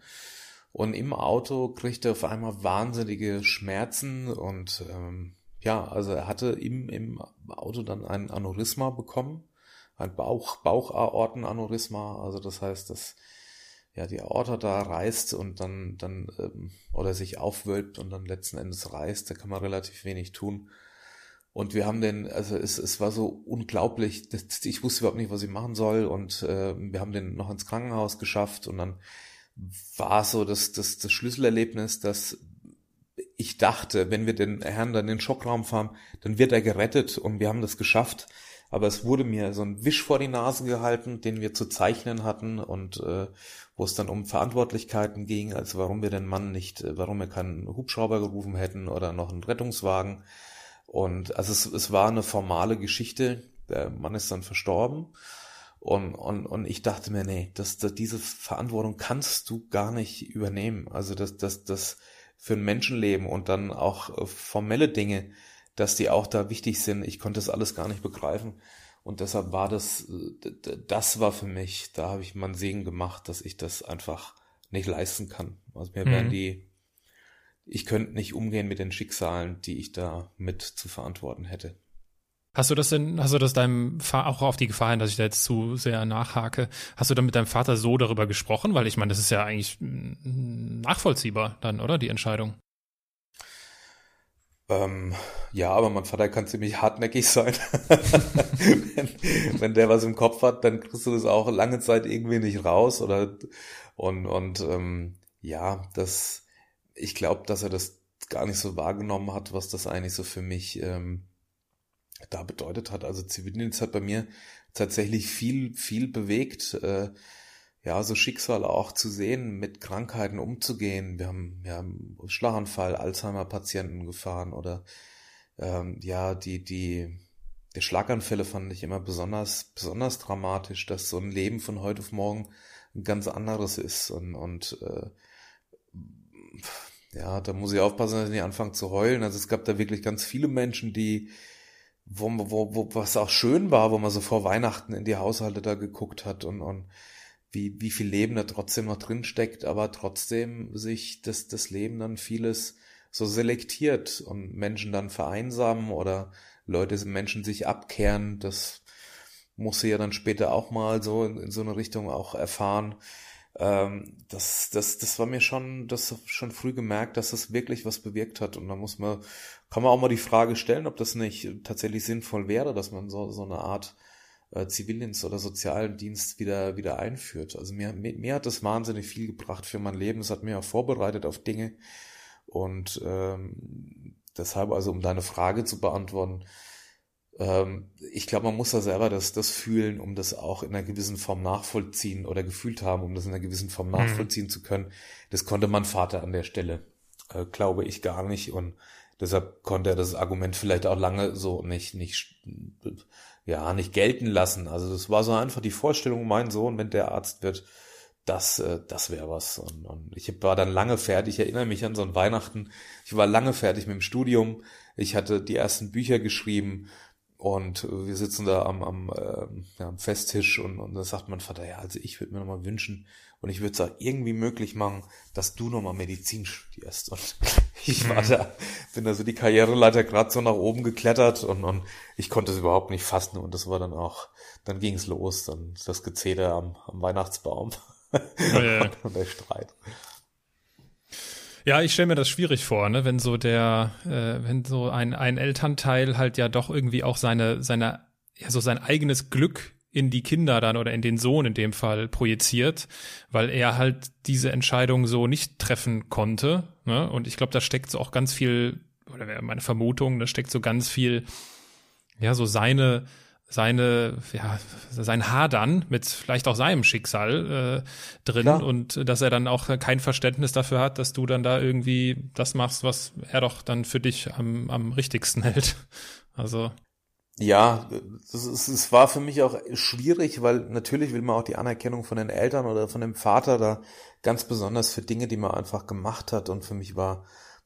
und im Auto kriegte er auf einmal wahnsinnige Schmerzen und ähm, ja, also er hatte im, im Auto dann ein Aneurysma bekommen, ein Bauch, Bauchaortenaneurysma. Also das heißt, dass ja die Aorta da reißt und dann dann ähm, oder sich aufwölbt und dann letzten Endes reißt. Da kann man relativ wenig tun. Und wir haben den, also es, es war so unglaublich, dass ich wusste überhaupt nicht, was ich machen soll. Und äh, wir haben den noch ins Krankenhaus geschafft und dann war so das, das, das Schlüsselerlebnis, dass ich dachte, wenn wir den Herrn dann in den Schockraum fahren, dann wird er gerettet und wir haben das geschafft. Aber es wurde mir so ein Wisch vor die Nase gehalten, den wir zu zeichnen hatten und äh, wo es dann um Verantwortlichkeiten ging, also warum wir den Mann nicht, warum wir keinen Hubschrauber gerufen hätten oder noch einen Rettungswagen. Und also es, es war eine formale Geschichte. Der Mann ist dann verstorben. Und, und, und ich dachte mir, nee, das, das, diese Verantwortung kannst du gar nicht übernehmen. Also das, das, das für ein Menschenleben und dann auch äh, formelle Dinge, dass die auch da wichtig sind. Ich konnte das alles gar nicht begreifen. Und deshalb war das, äh, das war für mich, da habe ich meinen Segen gemacht, dass ich das einfach nicht leisten kann. Also mir mhm. werden die ich könnte nicht umgehen mit den Schicksalen, die ich da mit zu verantworten hätte. Hast du das denn, hast du das deinem Vater, auch auf die Gefahr hin, dass ich da jetzt zu sehr nachhake, hast du dann mit deinem Vater so darüber gesprochen? Weil ich meine, das ist ja eigentlich nachvollziehbar dann, oder, die Entscheidung? Ähm, ja, aber mein Vater kann ziemlich hartnäckig sein. wenn, wenn, der was im Kopf hat, dann kriegst du das auch lange Zeit irgendwie nicht raus oder und und ähm, ja, das ich glaube, dass er das gar nicht so wahrgenommen hat, was das eigentlich so für mich ähm, da bedeutet hat. Also Zivildienst hat bei mir tatsächlich viel, viel bewegt, äh, ja, so Schicksale auch zu sehen, mit Krankheiten umzugehen. Wir haben ja Schlaganfall, Alzheimer-Patienten gefahren oder ähm, ja, die, die, die Schlaganfälle fand ich immer besonders, besonders dramatisch, dass so ein Leben von heute auf morgen ein ganz anderes ist und, und äh, ja, da muss ich aufpassen, dass ich nicht anfange zu heulen. Also es gab da wirklich ganz viele Menschen, die, wo, wo, wo was auch schön war, wo man so vor Weihnachten in die Haushalte da geguckt hat und, und wie, wie viel Leben da trotzdem noch drin steckt, aber trotzdem sich das, das Leben dann vieles so selektiert und Menschen dann vereinsamen oder Leute, Menschen sich abkehren. Das muss sie ja dann später auch mal so in, in so eine Richtung auch erfahren ähm, das, das, das war mir schon, das schon früh gemerkt, dass das wirklich was bewirkt hat. Und da muss man, kann man auch mal die Frage stellen, ob das nicht tatsächlich sinnvoll wäre, dass man so, so eine Art äh, Zivildienst oder sozialen Dienst wieder, wieder einführt. Also mir, mir, mir hat das wahnsinnig viel gebracht für mein Leben. Es hat mir auch vorbereitet auf Dinge. Und ähm, deshalb, also um deine Frage zu beantworten, ähm, ich glaube, man muss da selber das, das fühlen, um das auch in einer gewissen Form nachvollziehen oder gefühlt haben, um das in einer gewissen Form mhm. nachvollziehen mhm. zu können. Das konnte mein Vater an der Stelle, äh, glaube ich, gar nicht. Und deshalb konnte er das Argument vielleicht auch lange so nicht, nicht, ja, nicht gelten lassen. Also das war so einfach die Vorstellung, mein Sohn, wenn der Arzt wird, das, äh, das wäre was. Und, und ich war dann lange fertig. Ich erinnere mich an so ein Weihnachten. Ich war lange fertig mit dem Studium. Ich hatte die ersten Bücher geschrieben und wir sitzen da am, am, äh, ja, am Festtisch und, und da sagt mein Vater, ja, also ich würde mir nochmal wünschen und ich würde es auch irgendwie möglich machen, dass du nochmal Medizin studierst. Und ich war mhm. da, bin da so die Karriereleiter gerade so nach oben geklettert und, und ich konnte es überhaupt nicht fassen und das war dann auch, dann ging es los, dann das Gezähler am, am Weihnachtsbaum. Ja, und der Streit. Ja, ich stelle mir das schwierig vor, ne, wenn so der, äh, wenn so ein, ein Elternteil halt ja doch irgendwie auch seine, seine, ja, so sein eigenes Glück in die Kinder dann oder in den Sohn in dem Fall projiziert, weil er halt diese Entscheidung so nicht treffen konnte. Ne? Und ich glaube, da steckt so auch ganz viel, oder wäre meine Vermutung, da steckt so ganz viel, ja, so seine, seine, ja, sein Hadern mit vielleicht auch seinem Schicksal äh, drin Klar. und dass er dann auch kein Verständnis dafür hat, dass du dann da irgendwie das machst, was er doch dann für dich am, am richtigsten hält. Also. Ja, es war für mich auch schwierig, weil natürlich will man auch die Anerkennung von den Eltern oder von dem Vater da ganz besonders für Dinge, die man einfach gemacht hat. Und für mich war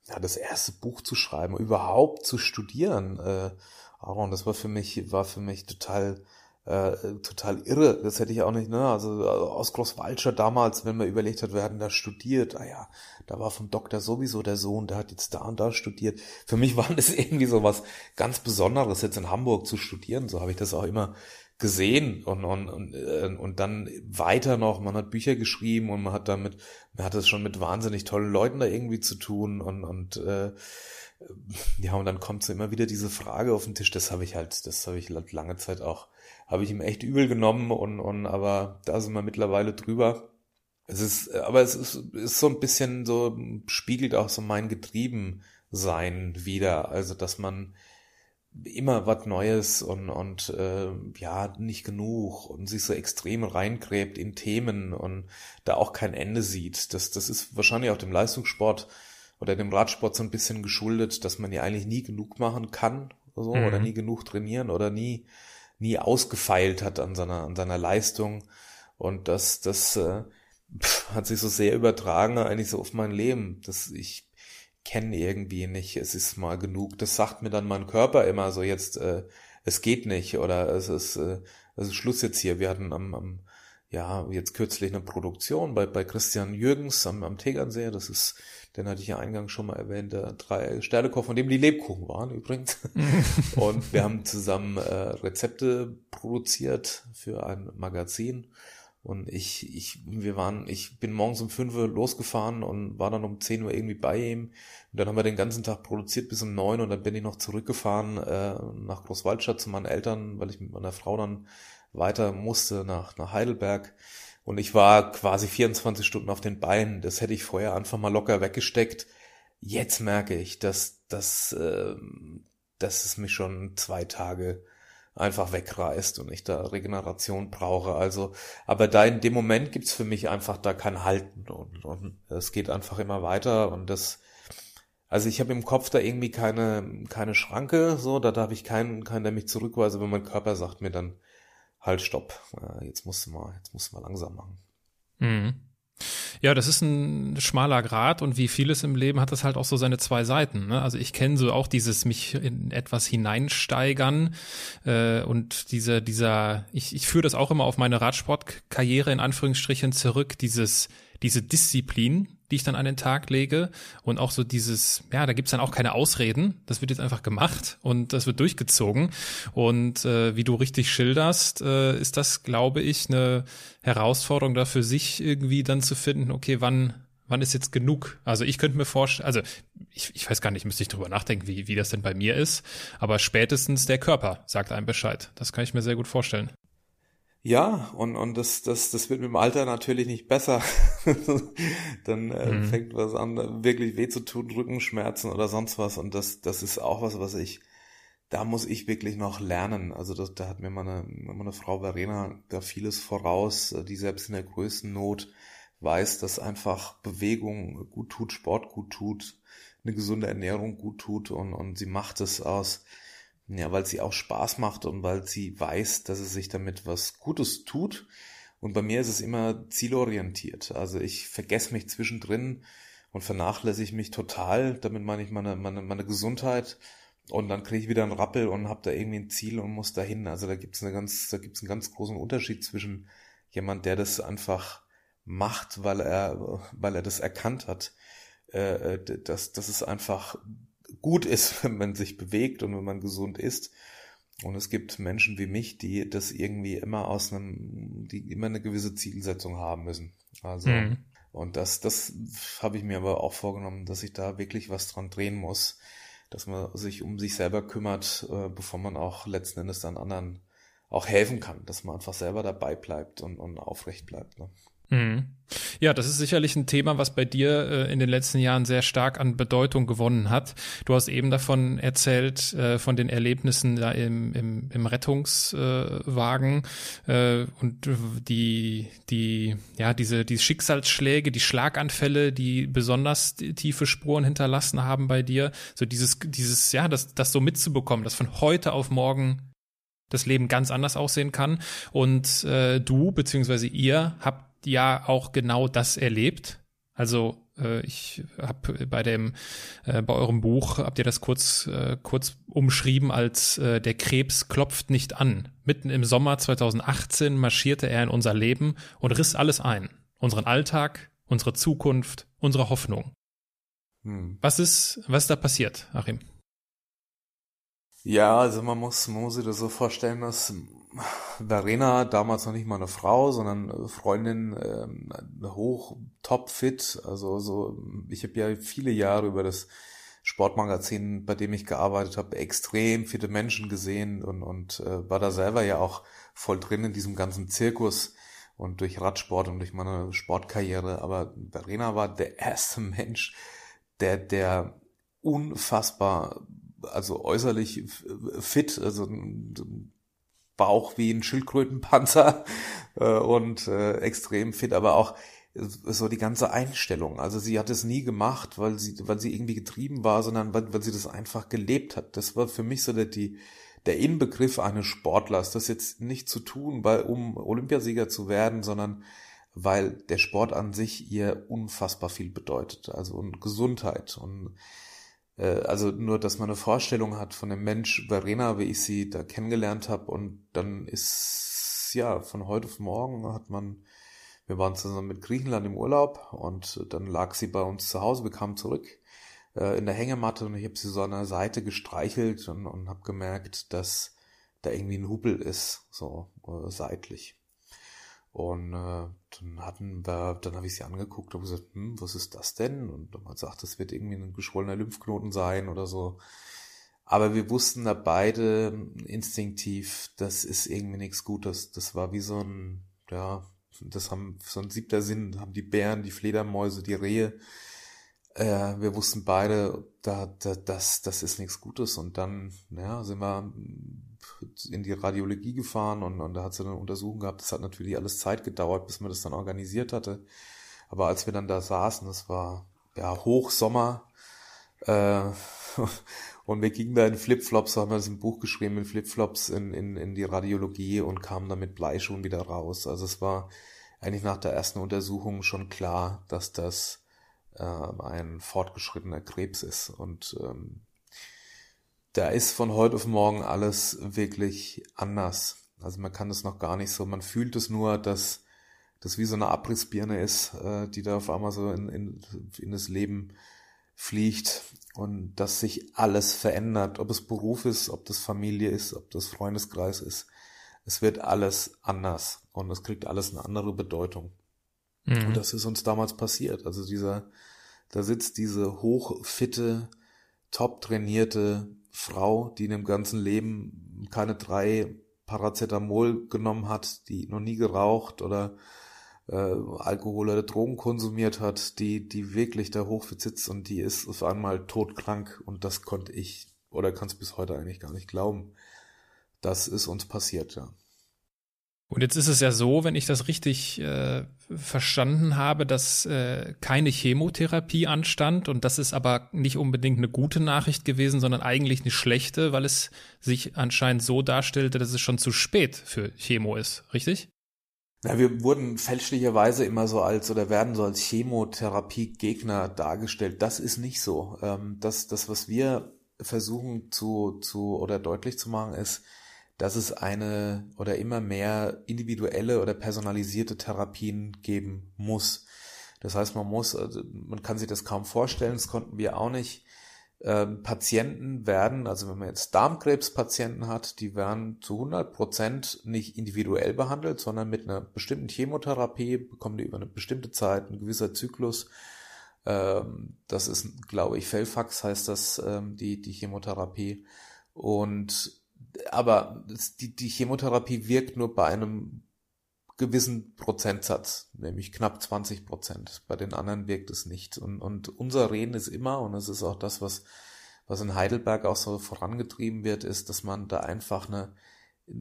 ja das erste Buch zu schreiben, überhaupt zu studieren. Äh, Aaron, das war für mich, war für mich total äh, total irre. Das hätte ich auch nicht, ne? Also aus Großwaldscher damals, wenn man überlegt hat, wir hatten da studiert, ah ja, da war vom Doktor sowieso der Sohn, der hat jetzt da und da studiert. Für mich war das irgendwie so was ganz Besonderes, jetzt in Hamburg zu studieren. So habe ich das auch immer gesehen und, und, und, äh, und dann weiter noch, man hat Bücher geschrieben und man hat damit, man hat es schon mit wahnsinnig tollen Leuten da irgendwie zu tun und, und äh, ja, und dann kommt so immer wieder diese Frage auf den Tisch, das habe ich halt, das habe ich lange Zeit auch habe ich ihm echt übel genommen und, und aber da sind wir mittlerweile drüber. Es ist, aber es ist, ist so ein bisschen so, spiegelt auch so mein Getriebensein wieder. Also, dass man immer was Neues und, und äh, ja, nicht genug und sich so extrem reingräbt in Themen und da auch kein Ende sieht. Das, das ist wahrscheinlich auch dem Leistungssport oder dem Radsport so ein bisschen geschuldet, dass man ja eigentlich nie genug machen kann so, mhm. oder nie genug trainieren oder nie nie ausgefeilt hat an seiner, an seiner Leistung. Und das, das äh, hat sich so sehr übertragen eigentlich so auf mein Leben, dass ich kenne irgendwie nicht, es ist mal genug. Das sagt mir dann mein Körper immer so jetzt, äh, es geht nicht oder es ist, äh, es ist Schluss jetzt hier. Wir hatten am, am ja, jetzt kürzlich eine Produktion bei, bei Christian Jürgens am, am Tegernsee. Das ist den hatte ich ja eingangs schon mal erwähnt, der drei Sternekoch, von dem die Lebkuchen waren übrigens. und wir haben zusammen äh, Rezepte produziert für ein Magazin. Und ich, ich, wir waren, ich bin morgens um fünf Uhr losgefahren und war dann um zehn Uhr irgendwie bei ihm. Und dann haben wir den ganzen Tag produziert bis um neun und dann bin ich noch zurückgefahren äh, nach Großwaldstadt zu meinen Eltern, weil ich mit meiner Frau dann weiter musste nach, nach Heidelberg. Und ich war quasi 24 Stunden auf den Beinen. Das hätte ich vorher einfach mal locker weggesteckt. Jetzt merke ich, dass, dass, äh, dass es mich schon zwei Tage einfach wegreißt und ich da Regeneration brauche. Also, aber da in dem Moment gibt's für mich einfach da kein Halten und, und es geht einfach immer weiter und das, also ich habe im Kopf da irgendwie keine, keine Schranke, so, da darf ich keinen, keinen, der mich zurückweise, wenn mein Körper sagt mir dann, halt, stopp, äh, jetzt musst du mal, jetzt musst du mal langsam machen. Mhm. Ja, das ist ein schmaler Grad und wie vieles im Leben hat das halt auch so seine zwei Seiten. Ne? Also ich kenne so auch dieses mich in etwas hineinsteigern äh, und diese, dieser, ich, ich führe das auch immer auf meine Radsportkarriere in Anführungsstrichen zurück, dieses, diese Disziplin, die ich dann an den Tag lege und auch so dieses, ja, da gibt's dann auch keine Ausreden, das wird jetzt einfach gemacht und das wird durchgezogen und äh, wie du richtig schilderst, äh, ist das, glaube ich, eine Herausforderung da für sich irgendwie dann zu finden, okay, wann wann ist jetzt genug? Also ich könnte mir vorstellen, also ich, ich weiß gar nicht, müsste ich drüber nachdenken, wie, wie das denn bei mir ist, aber spätestens der Körper sagt einem Bescheid. Das kann ich mir sehr gut vorstellen. Ja, und, und das, das, das wird mit dem Alter natürlich nicht besser. Dann äh, mhm. fängt was an, wirklich weh zu tun, Rückenschmerzen oder sonst was. Und das, das ist auch was, was ich, da muss ich wirklich noch lernen. Also das, da hat mir meine, meine Frau Verena da vieles voraus, die selbst in der größten Not weiß, dass einfach Bewegung gut tut, Sport gut tut, eine gesunde Ernährung gut tut und, und sie macht es aus ja, weil sie auch Spaß macht und weil sie weiß, dass es sich damit was Gutes tut. Und bei mir ist es immer zielorientiert. Also ich vergesse mich zwischendrin und vernachlässige mich total. Damit meine ich meine, meine, meine Gesundheit. Und dann kriege ich wieder einen Rappel und habe da irgendwie ein Ziel und muss dahin. Also da gibt's eine ganz, da gibt's einen ganz großen Unterschied zwischen jemand, der das einfach macht, weil er, weil er das erkannt hat, äh, dass, dass es einfach gut ist, wenn man sich bewegt und wenn man gesund ist. Und es gibt Menschen wie mich, die das irgendwie immer aus einem, die immer eine gewisse Zielsetzung haben müssen. Also, mhm. und das, das habe ich mir aber auch vorgenommen, dass ich da wirklich was dran drehen muss, dass man sich um sich selber kümmert, äh, bevor man auch letzten Endes dann anderen auch helfen kann, dass man einfach selber dabei bleibt und, und aufrecht bleibt. Ne? Mhm. Ja, das ist sicherlich ein Thema, was bei dir äh, in den letzten Jahren sehr stark an Bedeutung gewonnen hat. Du hast eben davon erzählt, äh, von den Erlebnissen da im, im, im Rettungswagen äh, und die, die, ja, diese, die Schicksalsschläge, die Schlaganfälle, die besonders tiefe Spuren hinterlassen haben bei dir. So dieses, dieses, ja, das, das so mitzubekommen, dass von heute auf morgen das Leben ganz anders aussehen kann. Und äh, du beziehungsweise ihr habt ja auch genau das erlebt. Also äh, ich habe bei dem äh, bei eurem Buch habt ihr das kurz äh, kurz umschrieben als äh, der Krebs klopft nicht an. Mitten im Sommer 2018 marschierte er in unser Leben und riss alles ein. Unseren Alltag, unsere Zukunft, unsere Hoffnung. Hm. Was ist was ist da passiert, Achim? Ja, also man muss, man muss sich das so vorstellen, dass Verena, damals noch nicht mal eine Frau, sondern Freundin, ähm, hoch, top fit. Also so, ich habe ja viele Jahre über das Sportmagazin, bei dem ich gearbeitet habe, extrem fitte Menschen gesehen und, und äh, war da selber ja auch voll drin in diesem ganzen Zirkus und durch Radsport und durch meine Sportkarriere. Aber Verena war der erste Mensch, der, der unfassbar, also äußerlich fit, also Bauch wie ein Schildkrötenpanzer äh, und äh, extrem fit, aber auch so die ganze Einstellung. Also sie hat es nie gemacht, weil sie, weil sie irgendwie getrieben war, sondern weil, weil sie das einfach gelebt hat. Das war für mich so der, die, der Inbegriff eines Sportlers. Das jetzt nicht zu tun, weil, um Olympiasieger zu werden, sondern weil der Sport an sich ihr unfassbar viel bedeutet. Also und Gesundheit und also nur, dass man eine Vorstellung hat von dem Mensch Verena, wie ich sie da kennengelernt habe und dann ist, ja, von heute auf morgen hat man, wir waren zusammen mit Griechenland im Urlaub und dann lag sie bei uns zu Hause, wir kamen zurück äh, in der Hängematte und ich habe sie so an der Seite gestreichelt und, und habe gemerkt, dass da irgendwie ein Hubel ist, so äh, seitlich. Und äh, dann hatten wir, dann habe ich sie angeguckt und gesagt, hm, was ist das denn? Und dann hat gesagt, das wird irgendwie ein geschwollener Lymphknoten sein oder so. Aber wir wussten da beide instinktiv, das ist irgendwie nichts Gutes. Das war wie so ein, ja, das haben so ein siebter Sinn, haben die Bären, die Fledermäuse, die Rehe. Äh, wir wussten beide, da, da, das, das ist nichts Gutes. Und dann, ja, sind wir in die Radiologie gefahren und, und da hat sie eine Untersuchung gehabt. Das hat natürlich alles Zeit gedauert, bis man das dann organisiert hatte. Aber als wir dann da saßen, das war ja Hochsommer äh, und wir gingen da in Flipflops, haben wir das im Buch geschrieben, in Flipflops in, in, in die Radiologie und kamen dann mit Bleischuhen wieder raus. Also es war eigentlich nach der ersten Untersuchung schon klar, dass das äh, ein fortgeschrittener Krebs ist. Und ähm, da ist von heute auf morgen alles wirklich anders. Also man kann es noch gar nicht so, man fühlt es nur, dass das wie so eine Abrissbirne ist, äh, die da auf einmal so in, in, in das Leben fliegt und dass sich alles verändert, ob es Beruf ist, ob das Familie ist, ob das Freundeskreis ist. Es wird alles anders und es kriegt alles eine andere Bedeutung. Mhm. Und das ist uns damals passiert. Also dieser, da sitzt diese hochfitte, top trainierte Frau, die in dem ganzen Leben keine drei Paracetamol genommen hat, die noch nie geraucht oder äh, Alkohol oder Drogen konsumiert hat, die, die wirklich da hochfit sitzt und die ist auf einmal todkrank und das konnte ich oder kann es bis heute eigentlich gar nicht glauben. Das ist uns passiert, ja. Und jetzt ist es ja so, wenn ich das richtig äh, verstanden habe, dass äh, keine Chemotherapie anstand und das ist aber nicht unbedingt eine gute Nachricht gewesen, sondern eigentlich eine schlechte, weil es sich anscheinend so darstellte, dass es schon zu spät für Chemo ist, richtig? Na, wir wurden fälschlicherweise immer so als oder werden so als Chemotherapie-Gegner dargestellt. Das ist nicht so. Ähm, das, das, was wir versuchen zu, zu oder deutlich zu machen, ist, dass es eine oder immer mehr individuelle oder personalisierte Therapien geben muss. Das heißt, man muss, also man kann sich das kaum vorstellen, das konnten wir auch nicht, ähm, Patienten werden, also wenn man jetzt Darmkrebspatienten hat, die werden zu 100 Prozent nicht individuell behandelt, sondern mit einer bestimmten Chemotherapie bekommen die über eine bestimmte Zeit, ein gewisser Zyklus. Ähm, das ist, glaube ich, Felfax heißt das, ähm, die, die Chemotherapie. Und, aber die, die Chemotherapie wirkt nur bei einem gewissen Prozentsatz, nämlich knapp 20 Prozent. Bei den anderen wirkt es nicht. Und, und unser Reden ist immer, und es ist auch das, was, was in Heidelberg auch so vorangetrieben wird, ist, dass man da einfach eine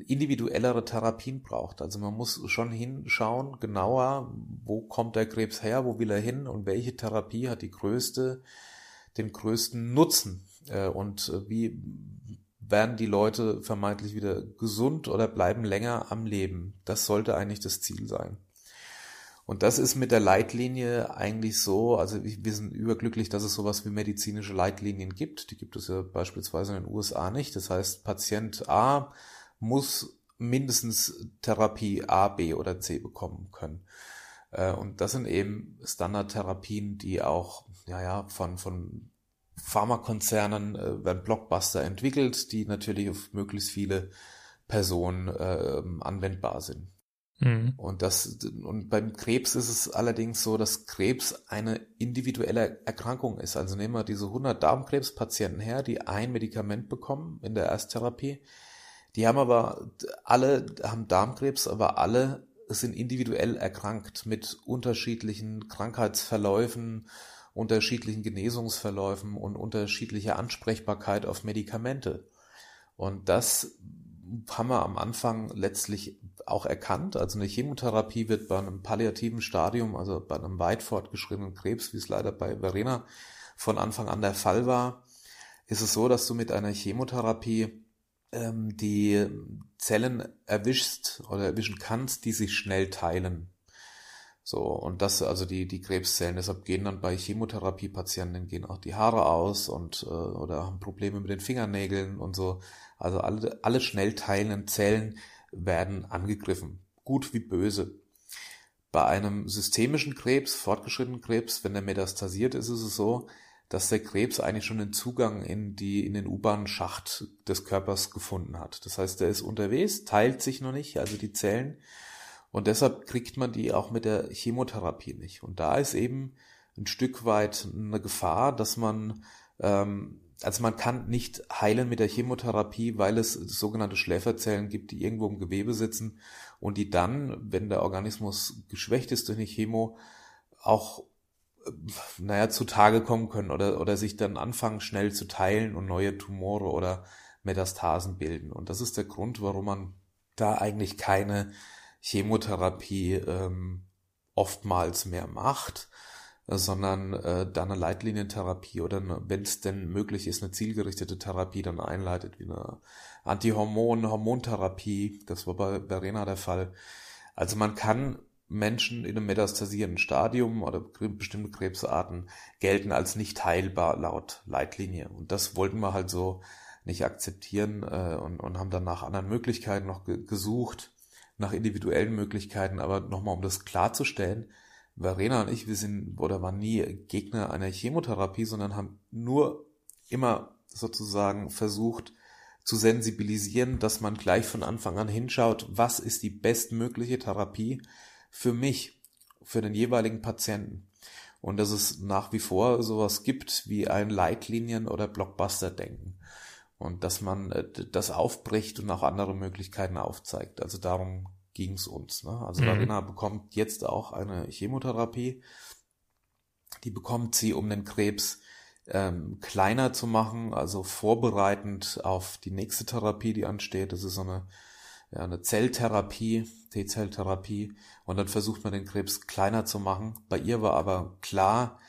individuellere Therapien braucht. Also man muss schon hinschauen, genauer, wo kommt der Krebs her, wo will er hin und welche Therapie hat die größte, den größten Nutzen äh, und äh, wie werden die Leute vermeintlich wieder gesund oder bleiben länger am Leben. Das sollte eigentlich das Ziel sein. Und das ist mit der Leitlinie eigentlich so, also wir sind überglücklich, dass es sowas wie medizinische Leitlinien gibt. Die gibt es ja beispielsweise in den USA nicht. Das heißt, Patient A muss mindestens Therapie A, B oder C bekommen können. Äh, und das sind eben Standardtherapien, die auch ja, ja, von, von Pharmakonzernen äh, werden Blockbuster entwickelt, die natürlich auf möglichst viele Personen äh, anwendbar sind. Mhm. Und das und beim Krebs ist es allerdings so, dass Krebs eine individuelle Erkrankung ist. Also nehmen wir diese 100 Darmkrebspatienten her, die ein Medikament bekommen in der Ersttherapie. Die haben aber alle haben Darmkrebs, aber alle sind individuell erkrankt mit unterschiedlichen Krankheitsverläufen, unterschiedlichen Genesungsverläufen und unterschiedlicher Ansprechbarkeit auf Medikamente. Und das haben wir am Anfang letztlich auch erkannt. Also eine Chemotherapie wird bei einem palliativen Stadium, also bei einem weit fortgeschrittenen Krebs, wie es leider bei Verena von Anfang an der Fall war, ist es so, dass du mit einer Chemotherapie ähm, die Zellen erwischst oder erwischen kannst, die sich schnell teilen. So, und das, also die, die Krebszellen, deshalb gehen dann bei Chemotherapiepatienten gehen auch die Haare aus und äh, oder haben Probleme mit den Fingernägeln und so. Also alle, alle schnell teilenden Zellen werden angegriffen. Gut wie böse. Bei einem systemischen Krebs, fortgeschrittenen Krebs, wenn der metastasiert ist, ist es so, dass der Krebs eigentlich schon den Zugang in die, in den U-Bahn-Schacht des Körpers gefunden hat. Das heißt, er ist unterwegs, teilt sich noch nicht, also die Zellen, und deshalb kriegt man die auch mit der Chemotherapie nicht. Und da ist eben ein Stück weit eine Gefahr, dass man, ähm, also man kann nicht heilen mit der Chemotherapie, weil es sogenannte Schläferzellen gibt, die irgendwo im Gewebe sitzen und die dann, wenn der Organismus geschwächt ist durch eine Chemo, auch äh, naja, zutage kommen können oder, oder sich dann anfangen schnell zu teilen und neue Tumore oder Metastasen bilden. Und das ist der Grund, warum man da eigentlich keine Chemotherapie ähm, oftmals mehr macht, äh, sondern äh, dann eine Leitlinientherapie oder wenn es denn möglich ist, eine zielgerichtete Therapie dann einleitet, wie eine Antihormon, Hormontherapie, das war bei Verena der Fall. Also man kann Menschen in einem metastasierenden Stadium oder bestimmte Krebsarten gelten als nicht heilbar laut Leitlinie. Und das wollten wir halt so nicht akzeptieren äh, und, und haben dann nach anderen Möglichkeiten noch ge gesucht nach individuellen Möglichkeiten, aber nochmal, um das klarzustellen, Verena und ich, wir sind oder waren nie Gegner einer Chemotherapie, sondern haben nur immer sozusagen versucht zu sensibilisieren, dass man gleich von Anfang an hinschaut, was ist die bestmögliche Therapie für mich, für den jeweiligen Patienten. Und dass es nach wie vor sowas gibt wie ein Leitlinien- oder Blockbuster-Denken und dass man äh, das aufbricht und auch andere Möglichkeiten aufzeigt. Also darum ging es uns. Ne? Also mhm. Larina bekommt jetzt auch eine Chemotherapie. Die bekommt sie, um den Krebs ähm, kleiner zu machen, also vorbereitend auf die nächste Therapie, die ansteht. Das ist so eine, ja, eine Zelltherapie, T-Zelltherapie. Und dann versucht man den Krebs kleiner zu machen. Bei ihr war aber klar,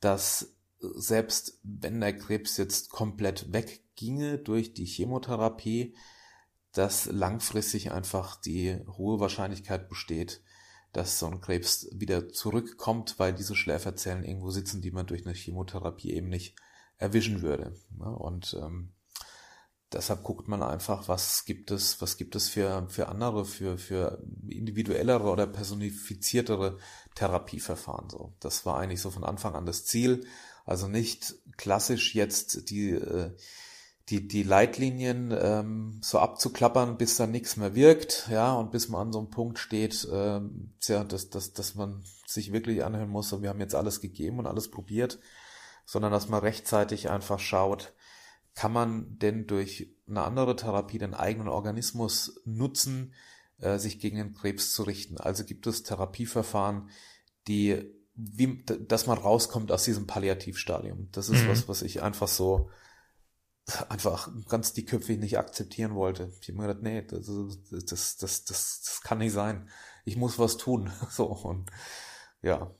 dass selbst wenn der Krebs jetzt komplett weg ginge durch die Chemotherapie, dass langfristig einfach die hohe Wahrscheinlichkeit besteht, dass so ein Krebs wieder zurückkommt, weil diese Schläferzellen irgendwo sitzen, die man durch eine Chemotherapie eben nicht erwischen würde. Und ähm, deshalb guckt man einfach, was gibt es, was gibt es für, für andere, für, für individuellere oder personifiziertere Therapieverfahren. So, das war eigentlich so von Anfang an das Ziel Also nicht klassisch jetzt die, äh, die, die Leitlinien ähm, so abzuklappern, bis dann nichts mehr wirkt, ja, und bis man an so einem Punkt steht, ähm, ja, dass, dass, dass man sich wirklich anhören muss, so, wir haben jetzt alles gegeben und alles probiert, sondern dass man rechtzeitig einfach schaut, kann man denn durch eine andere Therapie den eigenen Organismus nutzen, äh, sich gegen den Krebs zu richten. Also gibt es Therapieverfahren, die, wie, dass man rauskommt aus diesem Palliativstadium. Das ist mhm. was, was ich einfach so einfach ganz dickköpfig nicht akzeptieren wollte. Ich habe mir gedacht, nee, das, das, das, das, das kann nicht sein. Ich muss was tun. So und ja.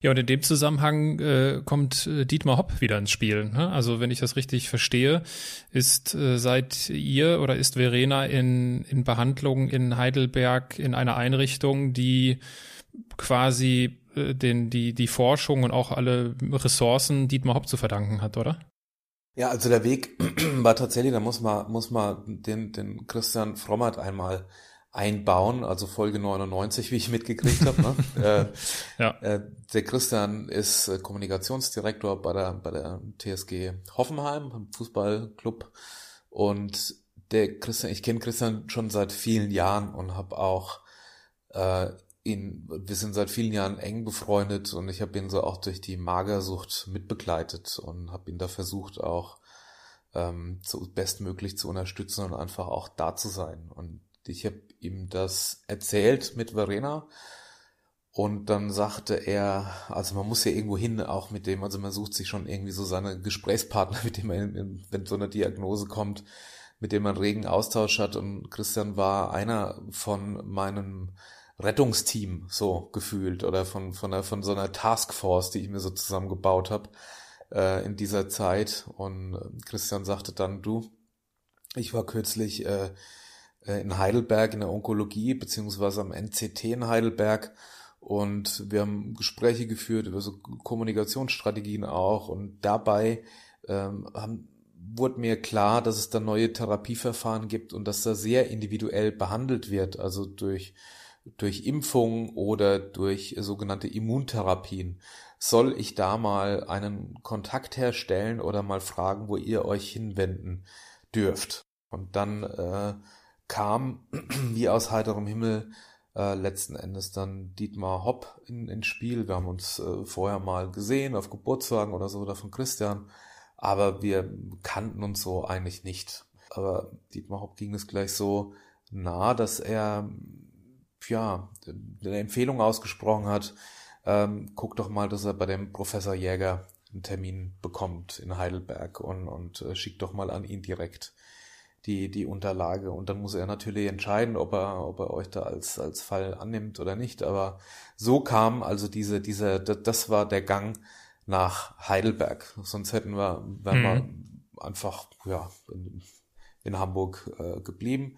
Ja, und in dem Zusammenhang äh, kommt äh, Dietmar Hopp wieder ins Spiel. Ne? Also wenn ich das richtig verstehe, ist äh, seit ihr oder ist Verena in, in Behandlung in Heidelberg in einer Einrichtung, die quasi äh, den, die, die Forschung und auch alle Ressourcen Dietmar Hopp zu verdanken hat, oder? Ja, also der Weg war tatsächlich, da muss man, muss man den, den Christian Frommert einmal einbauen, also Folge 99, wie ich mitgekriegt habe. Ne? äh, ja. äh, der Christian ist äh, Kommunikationsdirektor bei der, bei der TSG Hoffenheim, Fußballclub. Und der Christian, ich kenne Christian schon seit vielen Jahren und habe auch äh, ihn, wir sind seit vielen Jahren eng befreundet und ich habe ihn so auch durch die Magersucht mitbegleitet und habe ihn da versucht auch ähm, zu, bestmöglich zu unterstützen und einfach auch da zu sein. Und ich habe ihm das erzählt mit Verena und dann sagte er, also man muss ja irgendwo hin, auch mit dem, also man sucht sich schon irgendwie so seine Gesprächspartner, mit dem man, wenn so eine Diagnose kommt, mit dem man regen Austausch hat. Und Christian war einer von meinen Rettungsteam so gefühlt oder von, von, einer, von so einer Taskforce, die ich mir so zusammengebaut habe äh, in dieser Zeit. Und äh, Christian sagte dann, du, ich war kürzlich äh, äh in Heidelberg in der Onkologie, beziehungsweise am NCT in Heidelberg. Und wir haben Gespräche geführt über so Kommunikationsstrategien auch. Und dabei ähm, haben, wurde mir klar, dass es da neue Therapieverfahren gibt und dass da sehr individuell behandelt wird, also durch durch Impfung oder durch sogenannte Immuntherapien. Soll ich da mal einen Kontakt herstellen oder mal fragen, wo ihr euch hinwenden dürft? Und dann äh, kam wie aus heiterem Himmel äh, letzten Endes dann Dietmar Hopp in, ins Spiel. Wir haben uns äh, vorher mal gesehen auf Geburtstagen oder so oder von Christian, aber wir kannten uns so eigentlich nicht. Aber Dietmar Hopp ging es gleich so nah, dass er ja, eine Empfehlung ausgesprochen hat, ähm, guck doch mal, dass er bei dem Professor Jäger einen Termin bekommt in Heidelberg und, und äh, schickt doch mal an ihn direkt die, die Unterlage. Und dann muss er natürlich entscheiden, ob er, ob er euch da als, als Fall annimmt oder nicht. Aber so kam also diese, diese, das war der Gang nach Heidelberg. Sonst hätten wir, wären mhm. wir einfach, ja, in, in Hamburg äh, geblieben.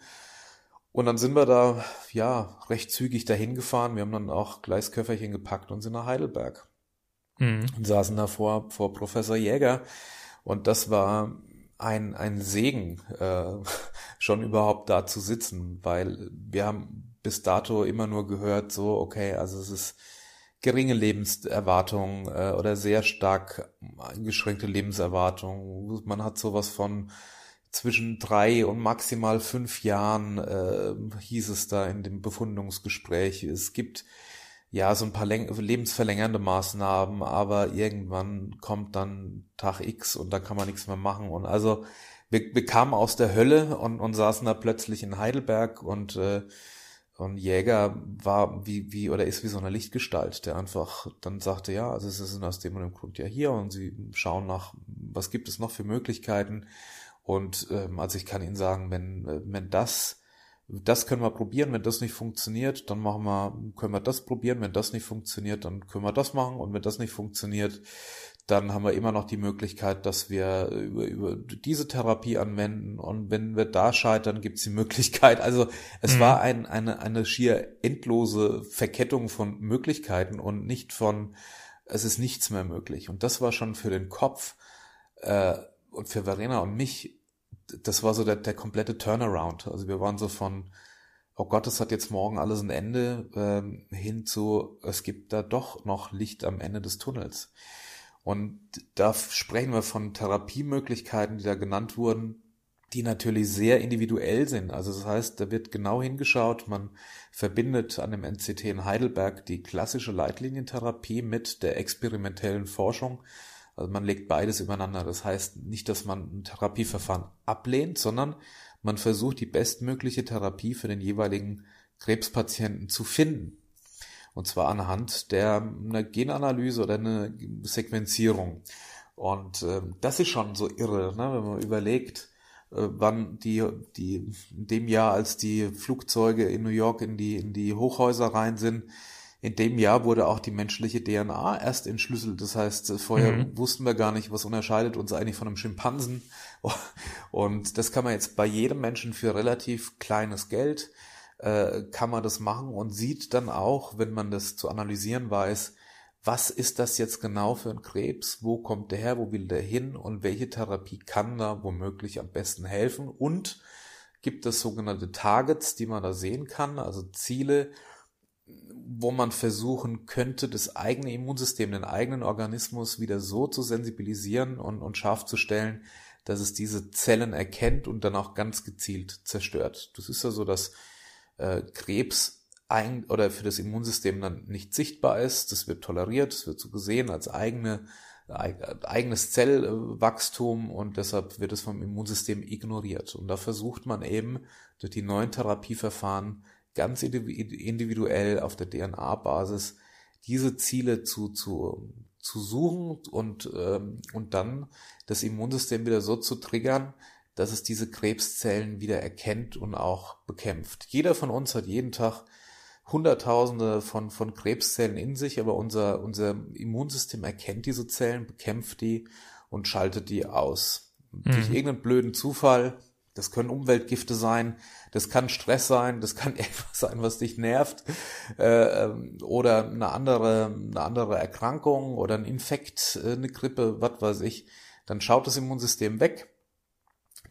Und dann sind wir da, ja, recht zügig dahin gefahren. Wir haben dann auch Gleisköfferchen gepackt und sind nach Heidelberg. Mhm. Und saßen da vor, vor Professor Jäger. Und das war ein, ein Segen, äh, schon überhaupt da zu sitzen, weil wir haben bis dato immer nur gehört, so, okay, also es ist geringe Lebenserwartung äh, oder sehr stark eingeschränkte Lebenserwartung. Man hat sowas von zwischen drei und maximal fünf Jahren äh, hieß es da in dem Befundungsgespräch. Es gibt ja so ein paar lebensverlängernde Maßnahmen, aber irgendwann kommt dann Tag X und da kann man nichts mehr machen. Und also wir, wir kamen aus der Hölle und, und saßen da plötzlich in Heidelberg und äh, und Jäger war wie, wie, oder ist wie so eine Lichtgestalt, der einfach dann sagte, ja, also sie sind aus dem und dem Grund ja hier und sie schauen nach, was gibt es noch für Möglichkeiten. Und ähm, also ich kann Ihnen sagen, wenn, äh, wenn das, das können wir probieren, wenn das nicht funktioniert, dann machen wir, können wir das probieren, wenn das nicht funktioniert, dann können wir das machen und wenn das nicht funktioniert, dann haben wir immer noch die Möglichkeit, dass wir über, über diese Therapie anwenden und wenn wir da scheitern, gibt es die Möglichkeit. Also es mhm. war ein, eine, eine schier endlose Verkettung von Möglichkeiten und nicht von, es ist nichts mehr möglich. Und das war schon für den Kopf äh, und für Verena und mich das war so der, der komplette Turnaround. Also wir waren so von, oh Gott, es hat jetzt morgen alles ein Ende, ähm, hin zu, es gibt da doch noch Licht am Ende des Tunnels. Und da sprechen wir von Therapiemöglichkeiten, die da genannt wurden, die natürlich sehr individuell sind. Also das heißt, da wird genau hingeschaut, man verbindet an dem NCT in Heidelberg die klassische Leitlinientherapie mit der experimentellen Forschung. Also man legt beides übereinander. Das heißt nicht, dass man ein Therapieverfahren ablehnt, sondern man versucht die bestmögliche Therapie für den jeweiligen Krebspatienten zu finden. Und zwar anhand der einer Genanalyse oder einer Sequenzierung. Und äh, das ist schon so irre, ne? wenn man überlegt, äh, wann die, die, in dem Jahr, als die Flugzeuge in New York in die, in die Hochhäuser rein sind, in dem Jahr wurde auch die menschliche DNA erst entschlüsselt. Das heißt, vorher mhm. wussten wir gar nicht, was unterscheidet uns eigentlich von einem Schimpansen. Und das kann man jetzt bei jedem Menschen für relativ kleines Geld äh, kann man das machen und sieht dann auch, wenn man das zu analysieren weiß, was ist das jetzt genau für ein Krebs, wo kommt der her, wo will der hin und welche Therapie kann da womöglich am besten helfen und gibt es sogenannte Targets, die man da sehen kann, also Ziele, wo man versuchen könnte, das eigene Immunsystem, den eigenen Organismus wieder so zu sensibilisieren und, und scharf zu stellen, dass es diese Zellen erkennt und dann auch ganz gezielt zerstört. Das ist ja so, dass äh, Krebs ein, oder für das Immunsystem dann nicht sichtbar ist. Das wird toleriert, es wird so gesehen als eigene, eigenes Zellwachstum und deshalb wird es vom Immunsystem ignoriert. Und da versucht man eben durch die neuen Therapieverfahren ganz individuell auf der DNA-Basis diese Ziele zu, zu, zu suchen und, ähm, und dann das Immunsystem wieder so zu triggern, dass es diese Krebszellen wieder erkennt und auch bekämpft. Jeder von uns hat jeden Tag Hunderttausende von, von Krebszellen in sich, aber unser, unser Immunsystem erkennt diese Zellen, bekämpft die und schaltet die aus. Mhm. Durch irgendeinen blöden Zufall, das können Umweltgifte sein, das kann Stress sein, das kann etwas sein, was dich nervt, äh, ähm, oder eine andere, eine andere Erkrankung oder ein Infekt, äh, eine Grippe, was weiß ich. Dann schaut das Immunsystem weg,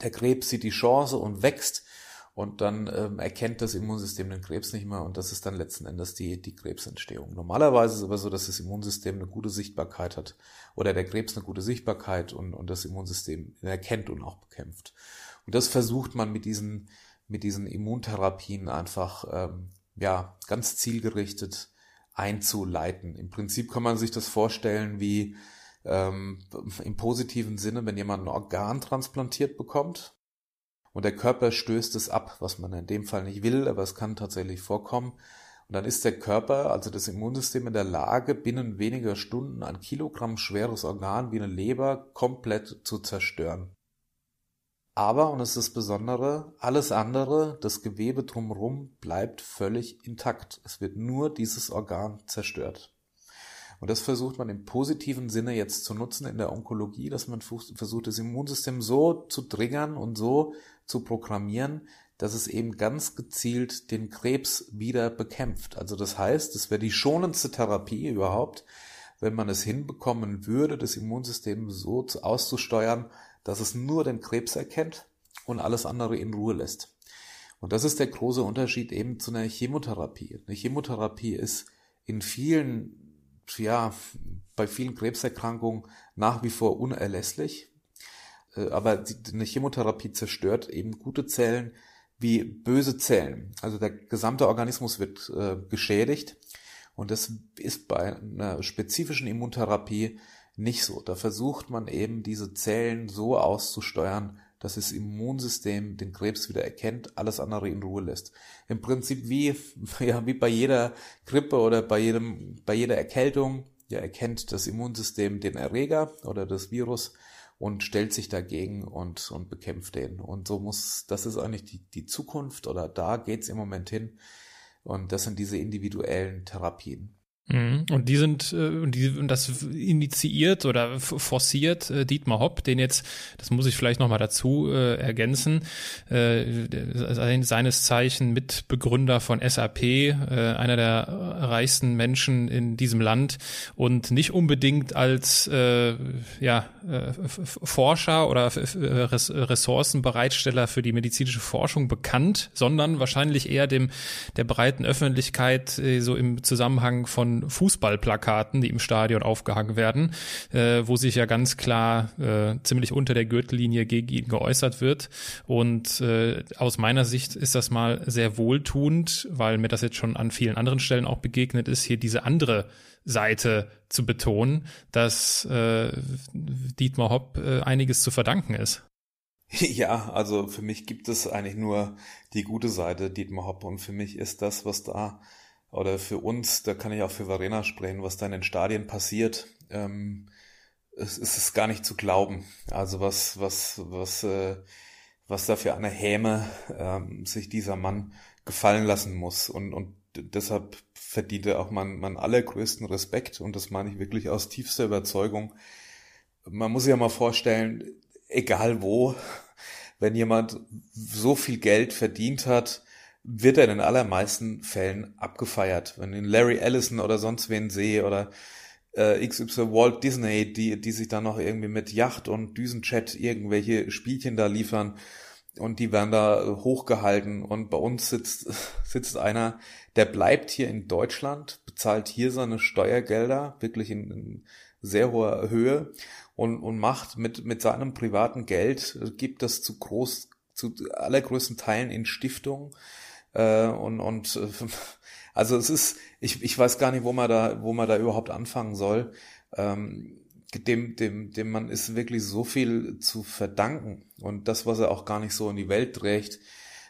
der Krebs sieht die Chance und wächst und dann ähm, erkennt das Immunsystem den Krebs nicht mehr und das ist dann letzten Endes die, die Krebsentstehung. Normalerweise ist es aber so, dass das Immunsystem eine gute Sichtbarkeit hat oder der Krebs eine gute Sichtbarkeit und, und das Immunsystem erkennt und auch bekämpft. Und das versucht man mit diesen, mit diesen Immuntherapien einfach ähm, ja, ganz zielgerichtet einzuleiten. Im Prinzip kann man sich das vorstellen wie ähm, im positiven Sinne, wenn jemand ein Organ transplantiert bekommt, und der Körper stößt es ab, was man in dem Fall nicht will, aber es kann tatsächlich vorkommen. Und dann ist der Körper, also das Immunsystem, in der Lage, binnen weniger Stunden ein Kilogramm schweres Organ wie eine Leber komplett zu zerstören. Aber, und es ist das Besondere, alles andere, das Gewebe drumherum, bleibt völlig intakt. Es wird nur dieses Organ zerstört. Und das versucht man im positiven Sinne jetzt zu nutzen in der Onkologie, dass man versucht, das Immunsystem so zu triggern und so zu programmieren, dass es eben ganz gezielt den Krebs wieder bekämpft. Also das heißt, es wäre die schonendste Therapie überhaupt, wenn man es hinbekommen würde, das Immunsystem so auszusteuern, dass es nur den Krebs erkennt und alles andere in Ruhe lässt. Und das ist der große Unterschied eben zu einer Chemotherapie. Eine Chemotherapie ist in vielen ja, bei vielen Krebserkrankungen nach wie vor unerlässlich. Äh, aber eine Chemotherapie zerstört eben gute Zellen wie böse Zellen. Also der gesamte Organismus wird äh, geschädigt. Und das ist bei einer spezifischen Immuntherapie nicht so. Da versucht man eben diese Zellen so auszusteuern, dass das Immunsystem den Krebs wieder erkennt, alles andere in Ruhe lässt. Im Prinzip wie, ja, wie bei jeder Grippe oder bei jedem, bei jeder Erkältung, ja, erkennt das Immunsystem den Erreger oder das Virus und stellt sich dagegen und, und bekämpft den. Und so muss, das ist eigentlich die, die Zukunft oder da geht's im Moment hin. Und das sind diese individuellen Therapien. Mhm. Und die sind, äh, und die, und das initiiert oder forciert äh, Dietmar Hopp, den jetzt, das muss ich vielleicht nochmal dazu äh, ergänzen, äh, seines Zeichen Mitbegründer von SAP, äh, einer der reichsten Menschen in diesem Land und nicht unbedingt als äh, ja, äh, Forscher oder Ressourcenbereitsteller für die medizinische Forschung bekannt, sondern wahrscheinlich eher dem der breiten Öffentlichkeit äh, so im Zusammenhang von Fußballplakaten, die im Stadion aufgehangen werden, äh, wo sich ja ganz klar äh, ziemlich unter der Gürtellinie gegen ihn geäußert wird. Und äh, aus meiner Sicht ist das mal sehr wohltuend, weil mir das jetzt schon an vielen anderen Stellen auch begegnet ist, hier diese andere Seite zu betonen, dass äh, Dietmar Hopp äh, einiges zu verdanken ist. Ja, also für mich gibt es eigentlich nur die gute Seite Dietmar Hopp und für mich ist das, was da oder für uns, da kann ich auch für Verena sprechen, was da in den Stadien passiert, ähm, es, es gar nicht zu glauben. Also was, was, was, äh, was da für eine Häme ähm, sich dieser Mann gefallen lassen muss und, und deshalb verdient er auch meinen, meinen allergrößten Respekt und das meine ich wirklich aus tiefster Überzeugung. Man muss sich ja mal vorstellen, egal wo, wenn jemand so viel Geld verdient hat, wird er in den allermeisten Fällen abgefeiert. Wenn ich Larry Ellison oder sonst wen sehe oder äh, XY Walt Disney, die, die sich dann noch irgendwie mit Yacht und Düsenchat irgendwelche Spielchen da liefern und die werden da hochgehalten und bei uns sitzt, sitzt einer, der bleibt hier in Deutschland, bezahlt hier seine Steuergelder, wirklich in, in sehr hoher Höhe und, und macht mit, mit seinem privaten Geld, gibt das zu groß, zu allergrößten Teilen in Stiftung äh, und, und äh, also es ist, ich, ich weiß gar nicht, wo man da, wo man da überhaupt anfangen soll. Ähm, dem, dem, dem man ist wirklich so viel zu verdanken. Und das, was er auch gar nicht so in die Welt trägt,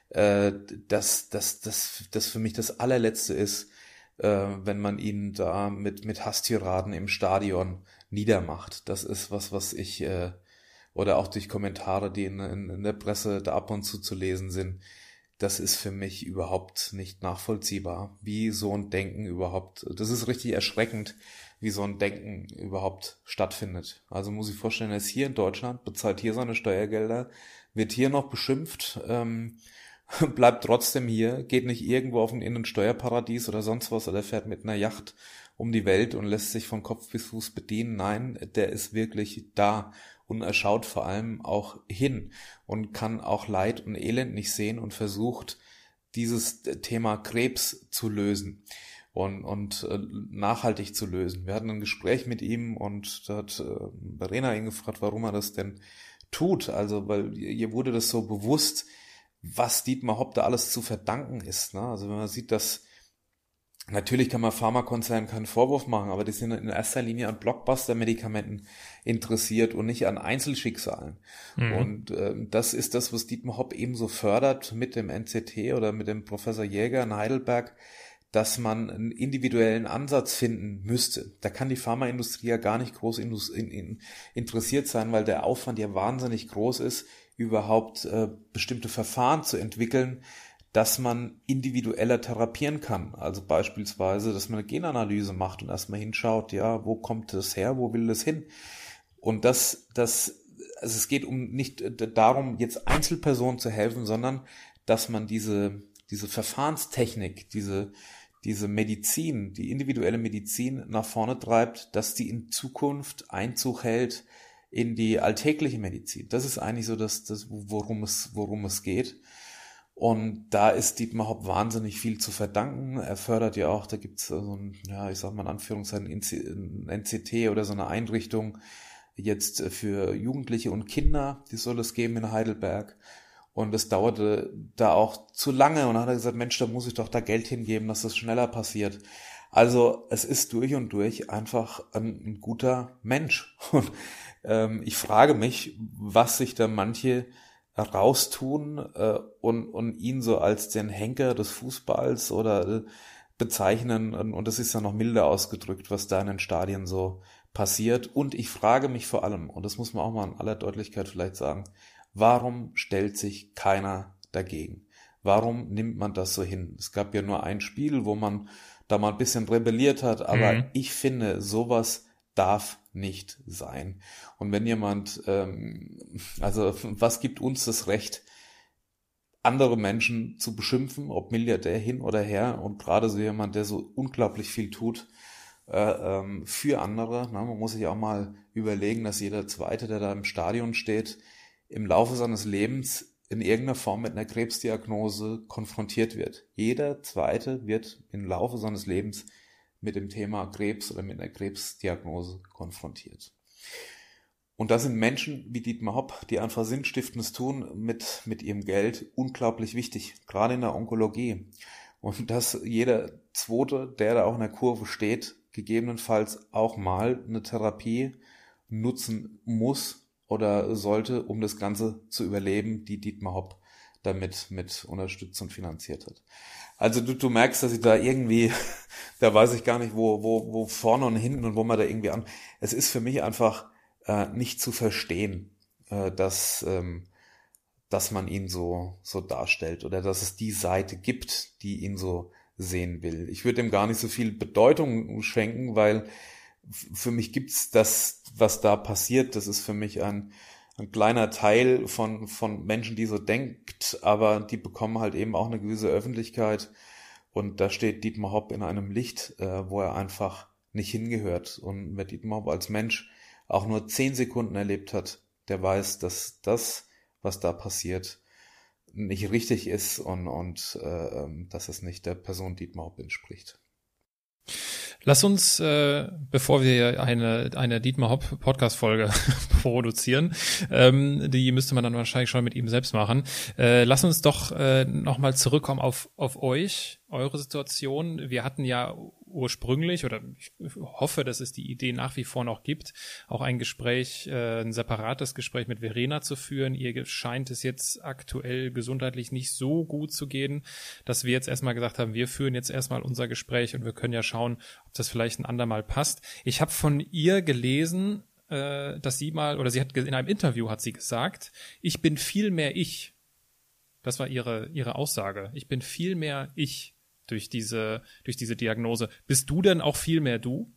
äh, dass das, das, das für mich das allerletzte ist, äh, wenn man ihn da mit, mit Hasstiraden im Stadion niedermacht. Das ist was, was ich, äh, oder auch durch Kommentare, die in, in, in der Presse da ab und zu zu lesen sind, das ist für mich überhaupt nicht nachvollziehbar, wie so ein Denken überhaupt, das ist richtig erschreckend, wie so ein Denken überhaupt stattfindet. Also muss ich vorstellen, er ist hier in Deutschland, bezahlt hier seine Steuergelder, wird hier noch beschimpft, ähm, bleibt trotzdem hier, geht nicht irgendwo auf ein Innensteuerparadies oder sonst was oder fährt mit einer Yacht um die Welt und lässt sich von Kopf bis Fuß bedienen. Nein, der ist wirklich da und er schaut vor allem auch hin und kann auch Leid und Elend nicht sehen und versucht, dieses Thema Krebs zu lösen und, und äh, nachhaltig zu lösen. Wir hatten ein Gespräch mit ihm und da hat äh, Verena ihn gefragt, warum er das denn tut. Also, weil ihr wurde das so bewusst, was Dietmar Hopp da alles zu verdanken ist. Ne? Also wenn man sieht, dass Natürlich kann man Pharmakonzernen keinen Vorwurf machen, aber die sind in erster Linie an Blockbuster-Medikamenten interessiert und nicht an Einzelschicksalen. Mhm. Und äh, das ist das, was Dietmar Hopp ebenso fördert mit dem NCT oder mit dem Professor Jäger in Heidelberg, dass man einen individuellen Ansatz finden müsste. Da kann die Pharmaindustrie ja gar nicht groß in, in, interessiert sein, weil der Aufwand ja wahnsinnig groß ist, überhaupt äh, bestimmte Verfahren zu entwickeln, dass man individueller therapieren kann. Also beispielsweise, dass man eine Genanalyse macht und erstmal hinschaut, ja, wo kommt das her, wo will das hin? Und das, das, also es geht um nicht darum, jetzt Einzelpersonen zu helfen, sondern dass man diese, diese Verfahrenstechnik, diese, diese Medizin, die individuelle Medizin nach vorne treibt, dass die in Zukunft Einzug hält in die alltägliche Medizin. Das ist eigentlich so das, das worum es, worum es geht. Und da ist Dietmar Hopp wahnsinnig viel zu verdanken. Er fördert ja auch, da gibt's so ein, ja, ich sag mal in Anführungszeichen, ein NCT oder so eine Einrichtung jetzt für Jugendliche und Kinder, die soll es geben in Heidelberg. Und es dauerte da auch zu lange und dann hat er gesagt, Mensch, da muss ich doch da Geld hingeben, dass das schneller passiert. Also es ist durch und durch einfach ein, ein guter Mensch. Und ähm, ich frage mich, was sich da manche raustun äh, und, und ihn so als den Henker des Fußballs oder äh, bezeichnen. Und, und das ist ja noch milder ausgedrückt, was da in den Stadien so passiert. Und ich frage mich vor allem, und das muss man auch mal in aller Deutlichkeit vielleicht sagen, warum stellt sich keiner dagegen? Warum nimmt man das so hin? Es gab ja nur ein Spiel, wo man da mal ein bisschen rebelliert hat, aber mhm. ich finde, sowas darf nicht sein. Und wenn jemand, ähm, also was gibt uns das Recht, andere Menschen zu beschimpfen, ob Milliardär hin oder her und gerade so jemand, der so unglaublich viel tut äh, ähm, für andere. Na, man muss sich auch mal überlegen, dass jeder Zweite, der da im Stadion steht, im Laufe seines Lebens in irgendeiner Form mit einer Krebsdiagnose konfrontiert wird. Jeder Zweite wird im Laufe seines Lebens mit dem Thema Krebs oder mit einer Krebsdiagnose konfrontiert. Und da sind Menschen wie Dietmar Hopp, die einfach Sinnstiftendes tun mit, mit ihrem Geld, unglaublich wichtig, gerade in der Onkologie. Und dass jeder Zweite, der da auch in der Kurve steht, gegebenenfalls auch mal eine Therapie nutzen muss oder sollte, um das Ganze zu überleben, die Dietmar Hopp damit mit unterstützt und finanziert hat. Also du, du merkst, dass ich da irgendwie, da weiß ich gar nicht, wo, wo, wo vorne und hinten und wo man da irgendwie an. Es ist für mich einfach äh, nicht zu verstehen, äh, dass, ähm, dass man ihn so, so darstellt oder dass es die Seite gibt, die ihn so sehen will. Ich würde dem gar nicht so viel Bedeutung schenken, weil für mich gibt's das, was da passiert, das ist für mich ein, ein kleiner Teil von, von Menschen, die so denkt, aber die bekommen halt eben auch eine gewisse Öffentlichkeit. Und da steht Dietmar Hopp in einem Licht, äh, wo er einfach nicht hingehört. Und wer Dietmar Hopp als Mensch auch nur zehn Sekunden erlebt hat, der weiß, dass das, was da passiert, nicht richtig ist und, und äh, ähm, dass es nicht der Person Dietmar Hopp entspricht. Lass uns, äh, bevor wir eine, eine Dietmar Hopp Podcast-Folge produzieren, ähm, die müsste man dann wahrscheinlich schon mit ihm selbst machen, äh, lass uns doch äh, nochmal zurückkommen auf, auf euch, eure Situation. Wir hatten ja ursprünglich oder ich hoffe, dass es die Idee nach wie vor noch gibt, auch ein Gespräch, äh, ein separates Gespräch mit Verena zu führen. Ihr scheint es jetzt aktuell gesundheitlich nicht so gut zu gehen, dass wir jetzt erstmal gesagt haben, wir führen jetzt erstmal unser Gespräch und wir können ja schauen, ob das vielleicht ein andermal passt. Ich habe von ihr gelesen, äh, dass sie mal, oder sie hat in einem Interview hat sie gesagt, ich bin viel mehr ich. Das war ihre, ihre Aussage. Ich bin viel mehr ich durch diese, durch diese Diagnose. Bist du denn auch viel mehr du?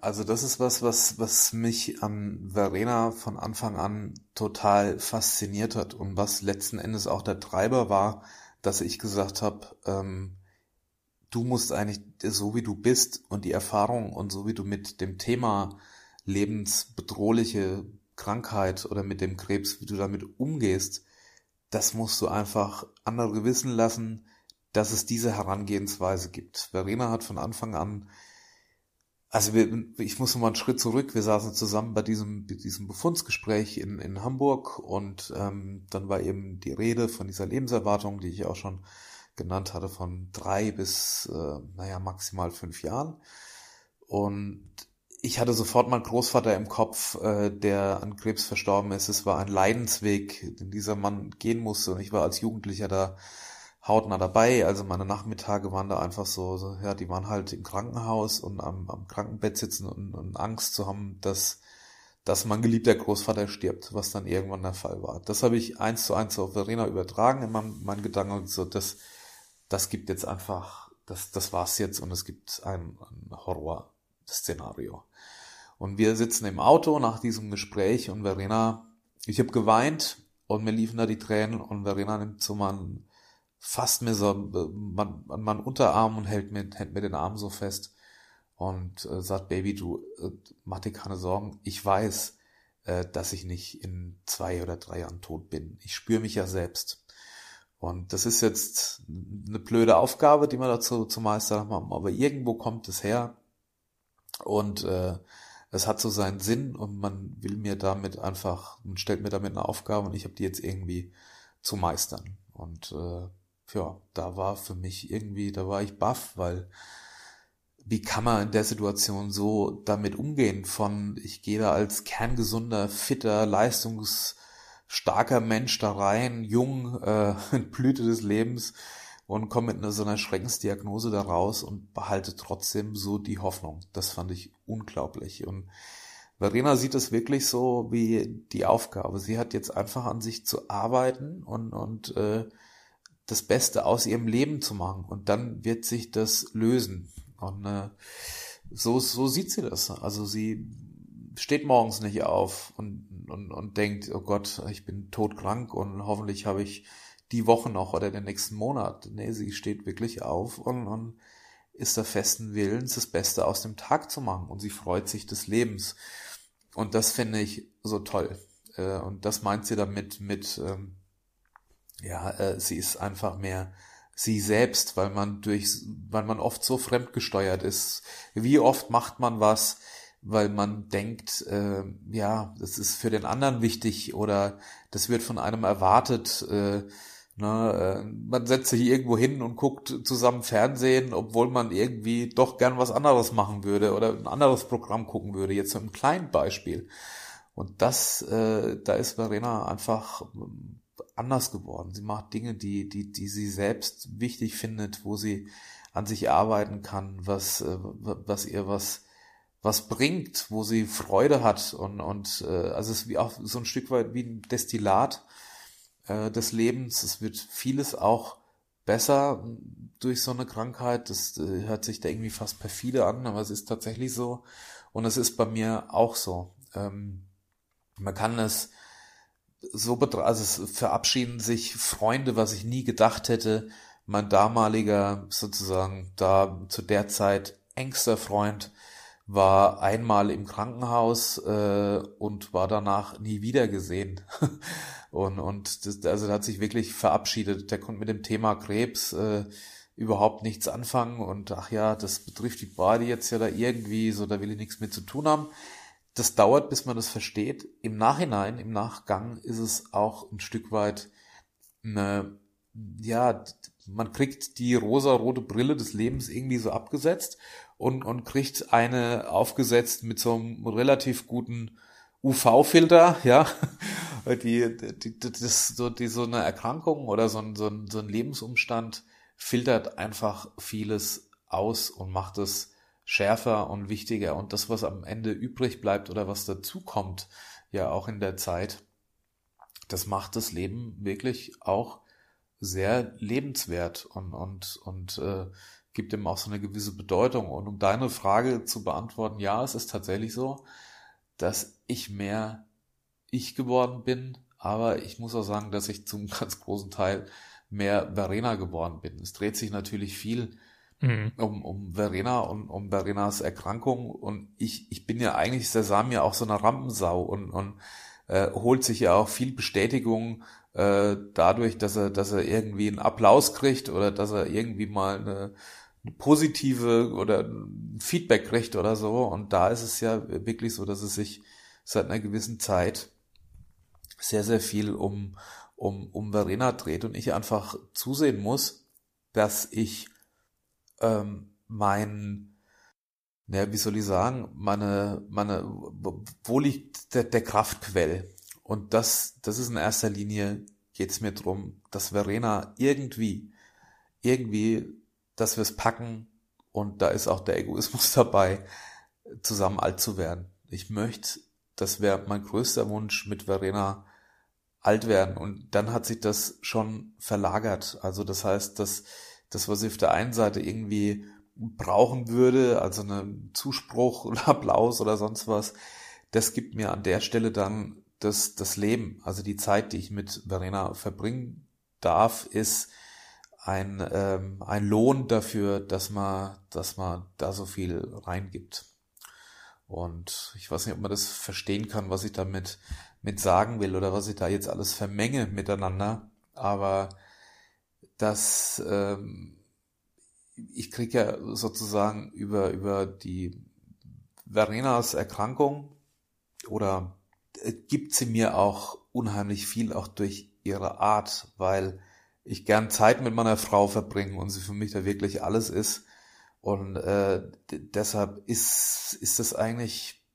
Also das ist was, was, was mich an Verena von Anfang an total fasziniert hat und was letzten Endes auch der Treiber war, dass ich gesagt habe, ähm, du musst eigentlich so wie du bist und die Erfahrung und so wie du mit dem Thema lebensbedrohliche Krankheit oder mit dem Krebs, wie du damit umgehst, das musst du einfach andere wissen lassen, dass es diese Herangehensweise gibt. Verena hat von Anfang an, also wir, ich muss noch mal einen Schritt zurück, wir saßen zusammen bei diesem, diesem Befundsgespräch in, in Hamburg und ähm, dann war eben die Rede von dieser Lebenserwartung, die ich auch schon genannt hatte, von drei bis, äh, naja, maximal fünf Jahren. Und ich hatte sofort meinen Großvater im Kopf, äh, der an Krebs verstorben ist. Es war ein Leidensweg, den dieser Mann gehen musste. Und ich war als Jugendlicher da hautnah dabei. Also meine Nachmittage waren da einfach so, so ja, die waren halt im Krankenhaus und am, am Krankenbett sitzen und, und Angst zu haben, dass, dass mein geliebter Großvater stirbt, was dann irgendwann der Fall war. Das habe ich eins zu eins auf Verena übertragen in meinem, meinen Gedanken. So, das, das gibt jetzt einfach, das, das war's jetzt und es gibt ein, ein Horror-Szenario. Und wir sitzen im Auto nach diesem Gespräch und Verena, ich habe geweint und mir liefen da die Tränen und Verena nimmt so meinen fasst mir so man, an meinen Unterarm und hält mir, hält mir den Arm so fest und äh, sagt, Baby, du äh, mach dir keine Sorgen. Ich weiß, äh, dass ich nicht in zwei oder drei Jahren tot bin. Ich spüre mich ja selbst. Und das ist jetzt eine blöde Aufgabe, die wir dazu zu meistern haben, aber irgendwo kommt es her und äh, es hat so seinen Sinn und man will mir damit einfach, man stellt mir damit eine Aufgabe und ich habe die jetzt irgendwie zu meistern. Und äh, ja, da war für mich irgendwie, da war ich baff, weil wie kann man in der Situation so damit umgehen von, ich gehe da als kerngesunder, fitter, leistungsstarker Mensch da rein, jung, äh, in Blüte des Lebens und komme mit einer, so einer Schreckensdiagnose da raus und behalte trotzdem so die Hoffnung. Das fand ich unglaublich. Und Verena sieht es wirklich so wie die Aufgabe. Sie hat jetzt einfach an sich zu arbeiten und, und äh, das Beste aus ihrem Leben zu machen. Und dann wird sich das lösen. Und äh, so, so sieht sie das. Also sie steht morgens nicht auf und, und, und denkt, oh Gott, ich bin todkrank und hoffentlich habe ich die Woche noch oder den nächsten Monat. Nee, sie steht wirklich auf und, und ist der festen Willens, das Beste aus dem Tag zu machen. Und sie freut sich des Lebens. Und das finde ich so toll. Äh, und das meint sie damit mit, ähm, ja, äh, sie ist einfach mehr sie selbst, weil man durch, weil man oft so fremdgesteuert ist. Wie oft macht man was, weil man denkt, äh, ja, das ist für den anderen wichtig oder das wird von einem erwartet. Äh, na, äh, man setzt sich irgendwo hin und guckt zusammen Fernsehen, obwohl man irgendwie doch gern was anderes machen würde oder ein anderes Programm gucken würde. Jetzt so ein kleinen Beispiel. Und das, äh, da ist Verena einfach anders geworden. Sie macht Dinge, die, die, die sie selbst wichtig findet, wo sie an sich arbeiten kann, was, äh, was ihr was, was bringt, wo sie Freude hat und, und äh, also es ist wie auch so ein Stück weit wie ein Destillat äh, des Lebens. Es wird vieles auch besser durch so eine Krankheit. Das hört sich da irgendwie fast perfide an, aber es ist tatsächlich so. Und es ist bei mir auch so. Ähm, man kann es so betrachten, also es verabschieden sich Freunde, was ich nie gedacht hätte. Mein damaliger, sozusagen, da zu der Zeit engster Freund war einmal im Krankenhaus äh, und war danach nie wieder gesehen. und und das, also der hat sich wirklich verabschiedet. Der konnte mit dem Thema Krebs äh, überhaupt nichts anfangen und ach ja, das betrifft die Body jetzt ja da irgendwie, so da will ich nichts mit zu tun haben das dauert, bis man das versteht. Im Nachhinein, im Nachgang ist es auch ein Stück weit eine, ja, man kriegt die rosa-rote Brille des Lebens irgendwie so abgesetzt und, und kriegt eine aufgesetzt mit so einem relativ guten UV-Filter, ja, die, die, das, so, die, so eine Erkrankung oder so ein, so ein, so ein Lebensumstand filtert einfach vieles aus und macht es schärfer und wichtiger. Und das, was am Ende übrig bleibt oder was dazukommt, ja auch in der Zeit, das macht das Leben wirklich auch sehr lebenswert und, und, und äh, gibt ihm auch so eine gewisse Bedeutung. Und um deine Frage zu beantworten, ja, es ist tatsächlich so, dass ich mehr ich geworden bin, aber ich muss auch sagen, dass ich zum ganz großen Teil mehr Verena geworden bin. Es dreht sich natürlich viel mhm. um, um Verena und um Verenas Erkrankung. Und ich, ich bin ja eigentlich, der sah mir auch so eine Rampensau und, und äh, holt sich ja auch viel Bestätigung äh, dadurch, dass er, dass er irgendwie einen Applaus kriegt oder dass er irgendwie mal eine, eine positive oder Feedback kriegt oder so. Und da ist es ja wirklich so, dass es sich seit einer gewissen Zeit sehr, sehr viel um, um, um Verena dreht und ich einfach zusehen muss, dass ich ähm, mein, naja, wie soll ich sagen, meine, meine, wo liegt der, der Kraftquell? Und das, das ist in erster Linie, geht es mir drum, dass Verena irgendwie, irgendwie, dass wir es packen und da ist auch der Egoismus dabei, zusammen alt zu werden. Ich möchte, das wäre mein größter Wunsch mit Verena, alt werden. Und dann hat sich das schon verlagert. Also das heißt, dass das, was ich auf der einen Seite irgendwie brauchen würde, also einen Zuspruch oder Applaus oder sonst was, das gibt mir an der Stelle dann das, das Leben, also die Zeit, die ich mit Verena verbringen darf, ist ein, ähm, ein Lohn dafür, dass man, dass man da so viel reingibt. Und ich weiß nicht, ob man das verstehen kann, was ich damit mit sagen will oder was ich da jetzt alles vermenge miteinander. Aber dass ähm, ich kriege ja sozusagen über, über die Verenas Erkrankung oder äh, gibt sie mir auch unheimlich viel, auch durch ihre Art, weil ich gern Zeit mit meiner Frau verbringe und sie für mich da wirklich alles ist. Und äh, deshalb ist, ist das eigentlich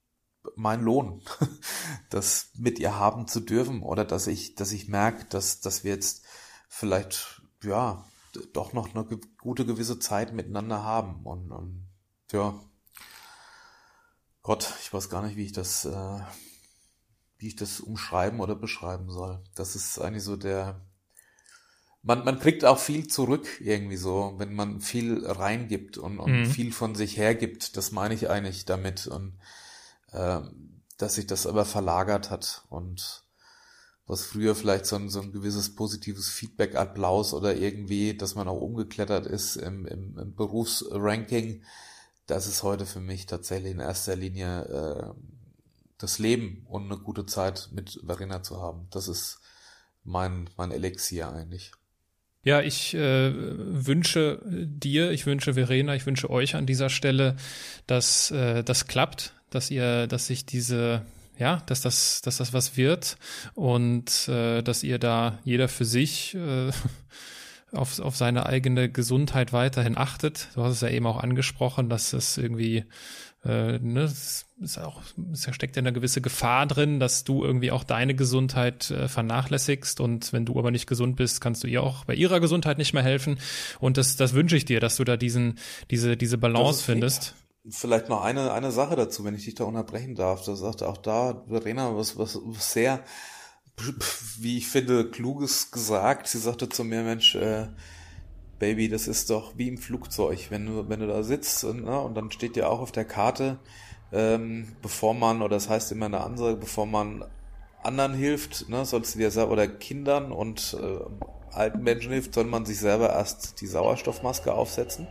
mein Lohn, das mit ihr haben zu dürfen oder dass ich, dass ich merke, dass, dass wir jetzt vielleicht ja, doch noch eine gute gewisse Zeit miteinander haben. Und, und ja, Gott, ich weiß gar nicht, wie ich das, äh, wie ich das umschreiben oder beschreiben soll. Das ist eigentlich so der, man, man kriegt auch viel zurück irgendwie so, wenn man viel reingibt und, und mhm. viel von sich hergibt. Das meine ich eigentlich damit und äh, dass sich das aber verlagert hat und was früher vielleicht so ein, so ein gewisses positives Feedback, Applaus oder irgendwie, dass man auch umgeklettert ist im, im, im Berufsranking, das ist heute für mich tatsächlich in erster Linie äh, das Leben und eine gute Zeit mit Verena zu haben. Das ist mein, mein Elixier eigentlich. Ja, ich äh, wünsche dir, ich wünsche Verena, ich wünsche euch an dieser Stelle, dass äh, das klappt, dass ihr, dass sich diese ja, dass das, dass das was wird und äh, dass ihr da jeder für sich äh, auf, auf seine eigene Gesundheit weiterhin achtet. Du hast es ja eben auch angesprochen, dass es irgendwie äh, ne, es ist auch, es steckt ja eine gewisse Gefahr drin, dass du irgendwie auch deine Gesundheit äh, vernachlässigst und wenn du aber nicht gesund bist, kannst du ihr auch bei ihrer Gesundheit nicht mehr helfen und das, das wünsche ich dir, dass du da diesen, diese, diese Balance findest. Vielleicht noch eine, eine Sache dazu, wenn ich dich da unterbrechen darf. Da sagte auch da Verena was, was, was sehr, wie ich finde, kluges gesagt. Sie sagte zu mir, Mensch, äh, Baby, das ist doch wie im Flugzeug, wenn du, wenn du da sitzt und, ne, und dann steht ja auch auf der Karte, ähm, bevor man, oder das heißt immer eine Ansage, bevor man anderen hilft, ne, sollst du dir selber, oder Kindern und äh, alten Menschen hilft, soll man sich selber erst die Sauerstoffmaske aufsetzen.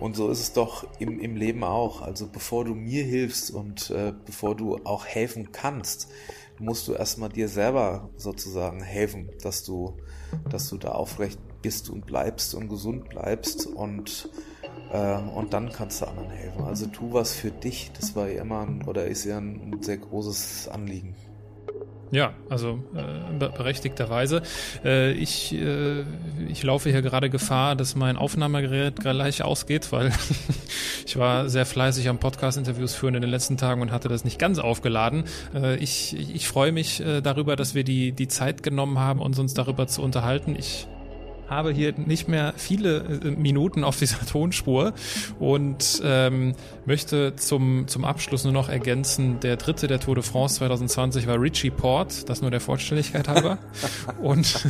Und so ist es doch im, im Leben auch. Also bevor du mir hilfst und äh, bevor du auch helfen kannst, musst du erstmal dir selber sozusagen helfen, dass du, dass du da aufrecht bist und bleibst und gesund bleibst und äh, und dann kannst du anderen helfen. Also tu was für dich. Das war ja immer ein, oder ist ja ein sehr großes Anliegen. Ja, also äh, berechtigterweise. Äh, ich, äh, ich laufe hier gerade Gefahr, dass mein Aufnahmegerät gleich ausgeht, weil ich war sehr fleißig am Podcast-Interviews führen in den letzten Tagen und hatte das nicht ganz aufgeladen. Äh, ich, ich freue mich äh, darüber, dass wir die, die Zeit genommen haben, uns uns darüber zu unterhalten. Ich habe hier nicht mehr viele äh, Minuten auf dieser Tonspur und ähm, möchte zum, zum Abschluss nur noch ergänzen, der dritte der Tour de France 2020 war Richie Port, das nur der Vollständigkeit halber. und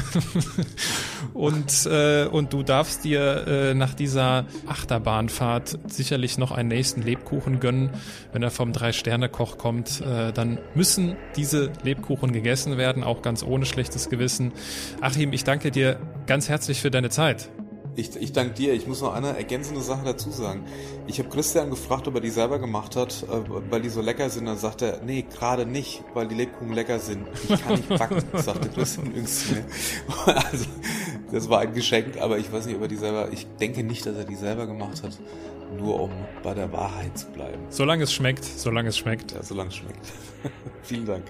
und, äh, und du darfst dir äh, nach dieser Achterbahnfahrt sicherlich noch einen nächsten Lebkuchen gönnen. Wenn er vom Drei-Sterne-Koch kommt, äh, dann müssen diese Lebkuchen gegessen werden, auch ganz ohne schlechtes Gewissen. Achim, ich danke dir ganz herzlich herzlich für deine Zeit. Ich, ich danke dir. Ich muss noch eine ergänzende Sache dazu sagen. Ich habe Christian gefragt, ob er die selber gemacht hat, äh, weil die so lecker sind. Dann sagt er, nee, gerade nicht, weil die Lebkuchen lecker sind. Ich kann nicht backen, sagte Christian jüngst zu mir. Also, das war ein Geschenk, aber ich weiß nicht, ob er die selber, ich denke nicht, dass er die selber gemacht hat. Nur um bei der Wahrheit zu bleiben. Solange es schmeckt, solange es schmeckt. Ja, solange es schmeckt. Vielen Dank.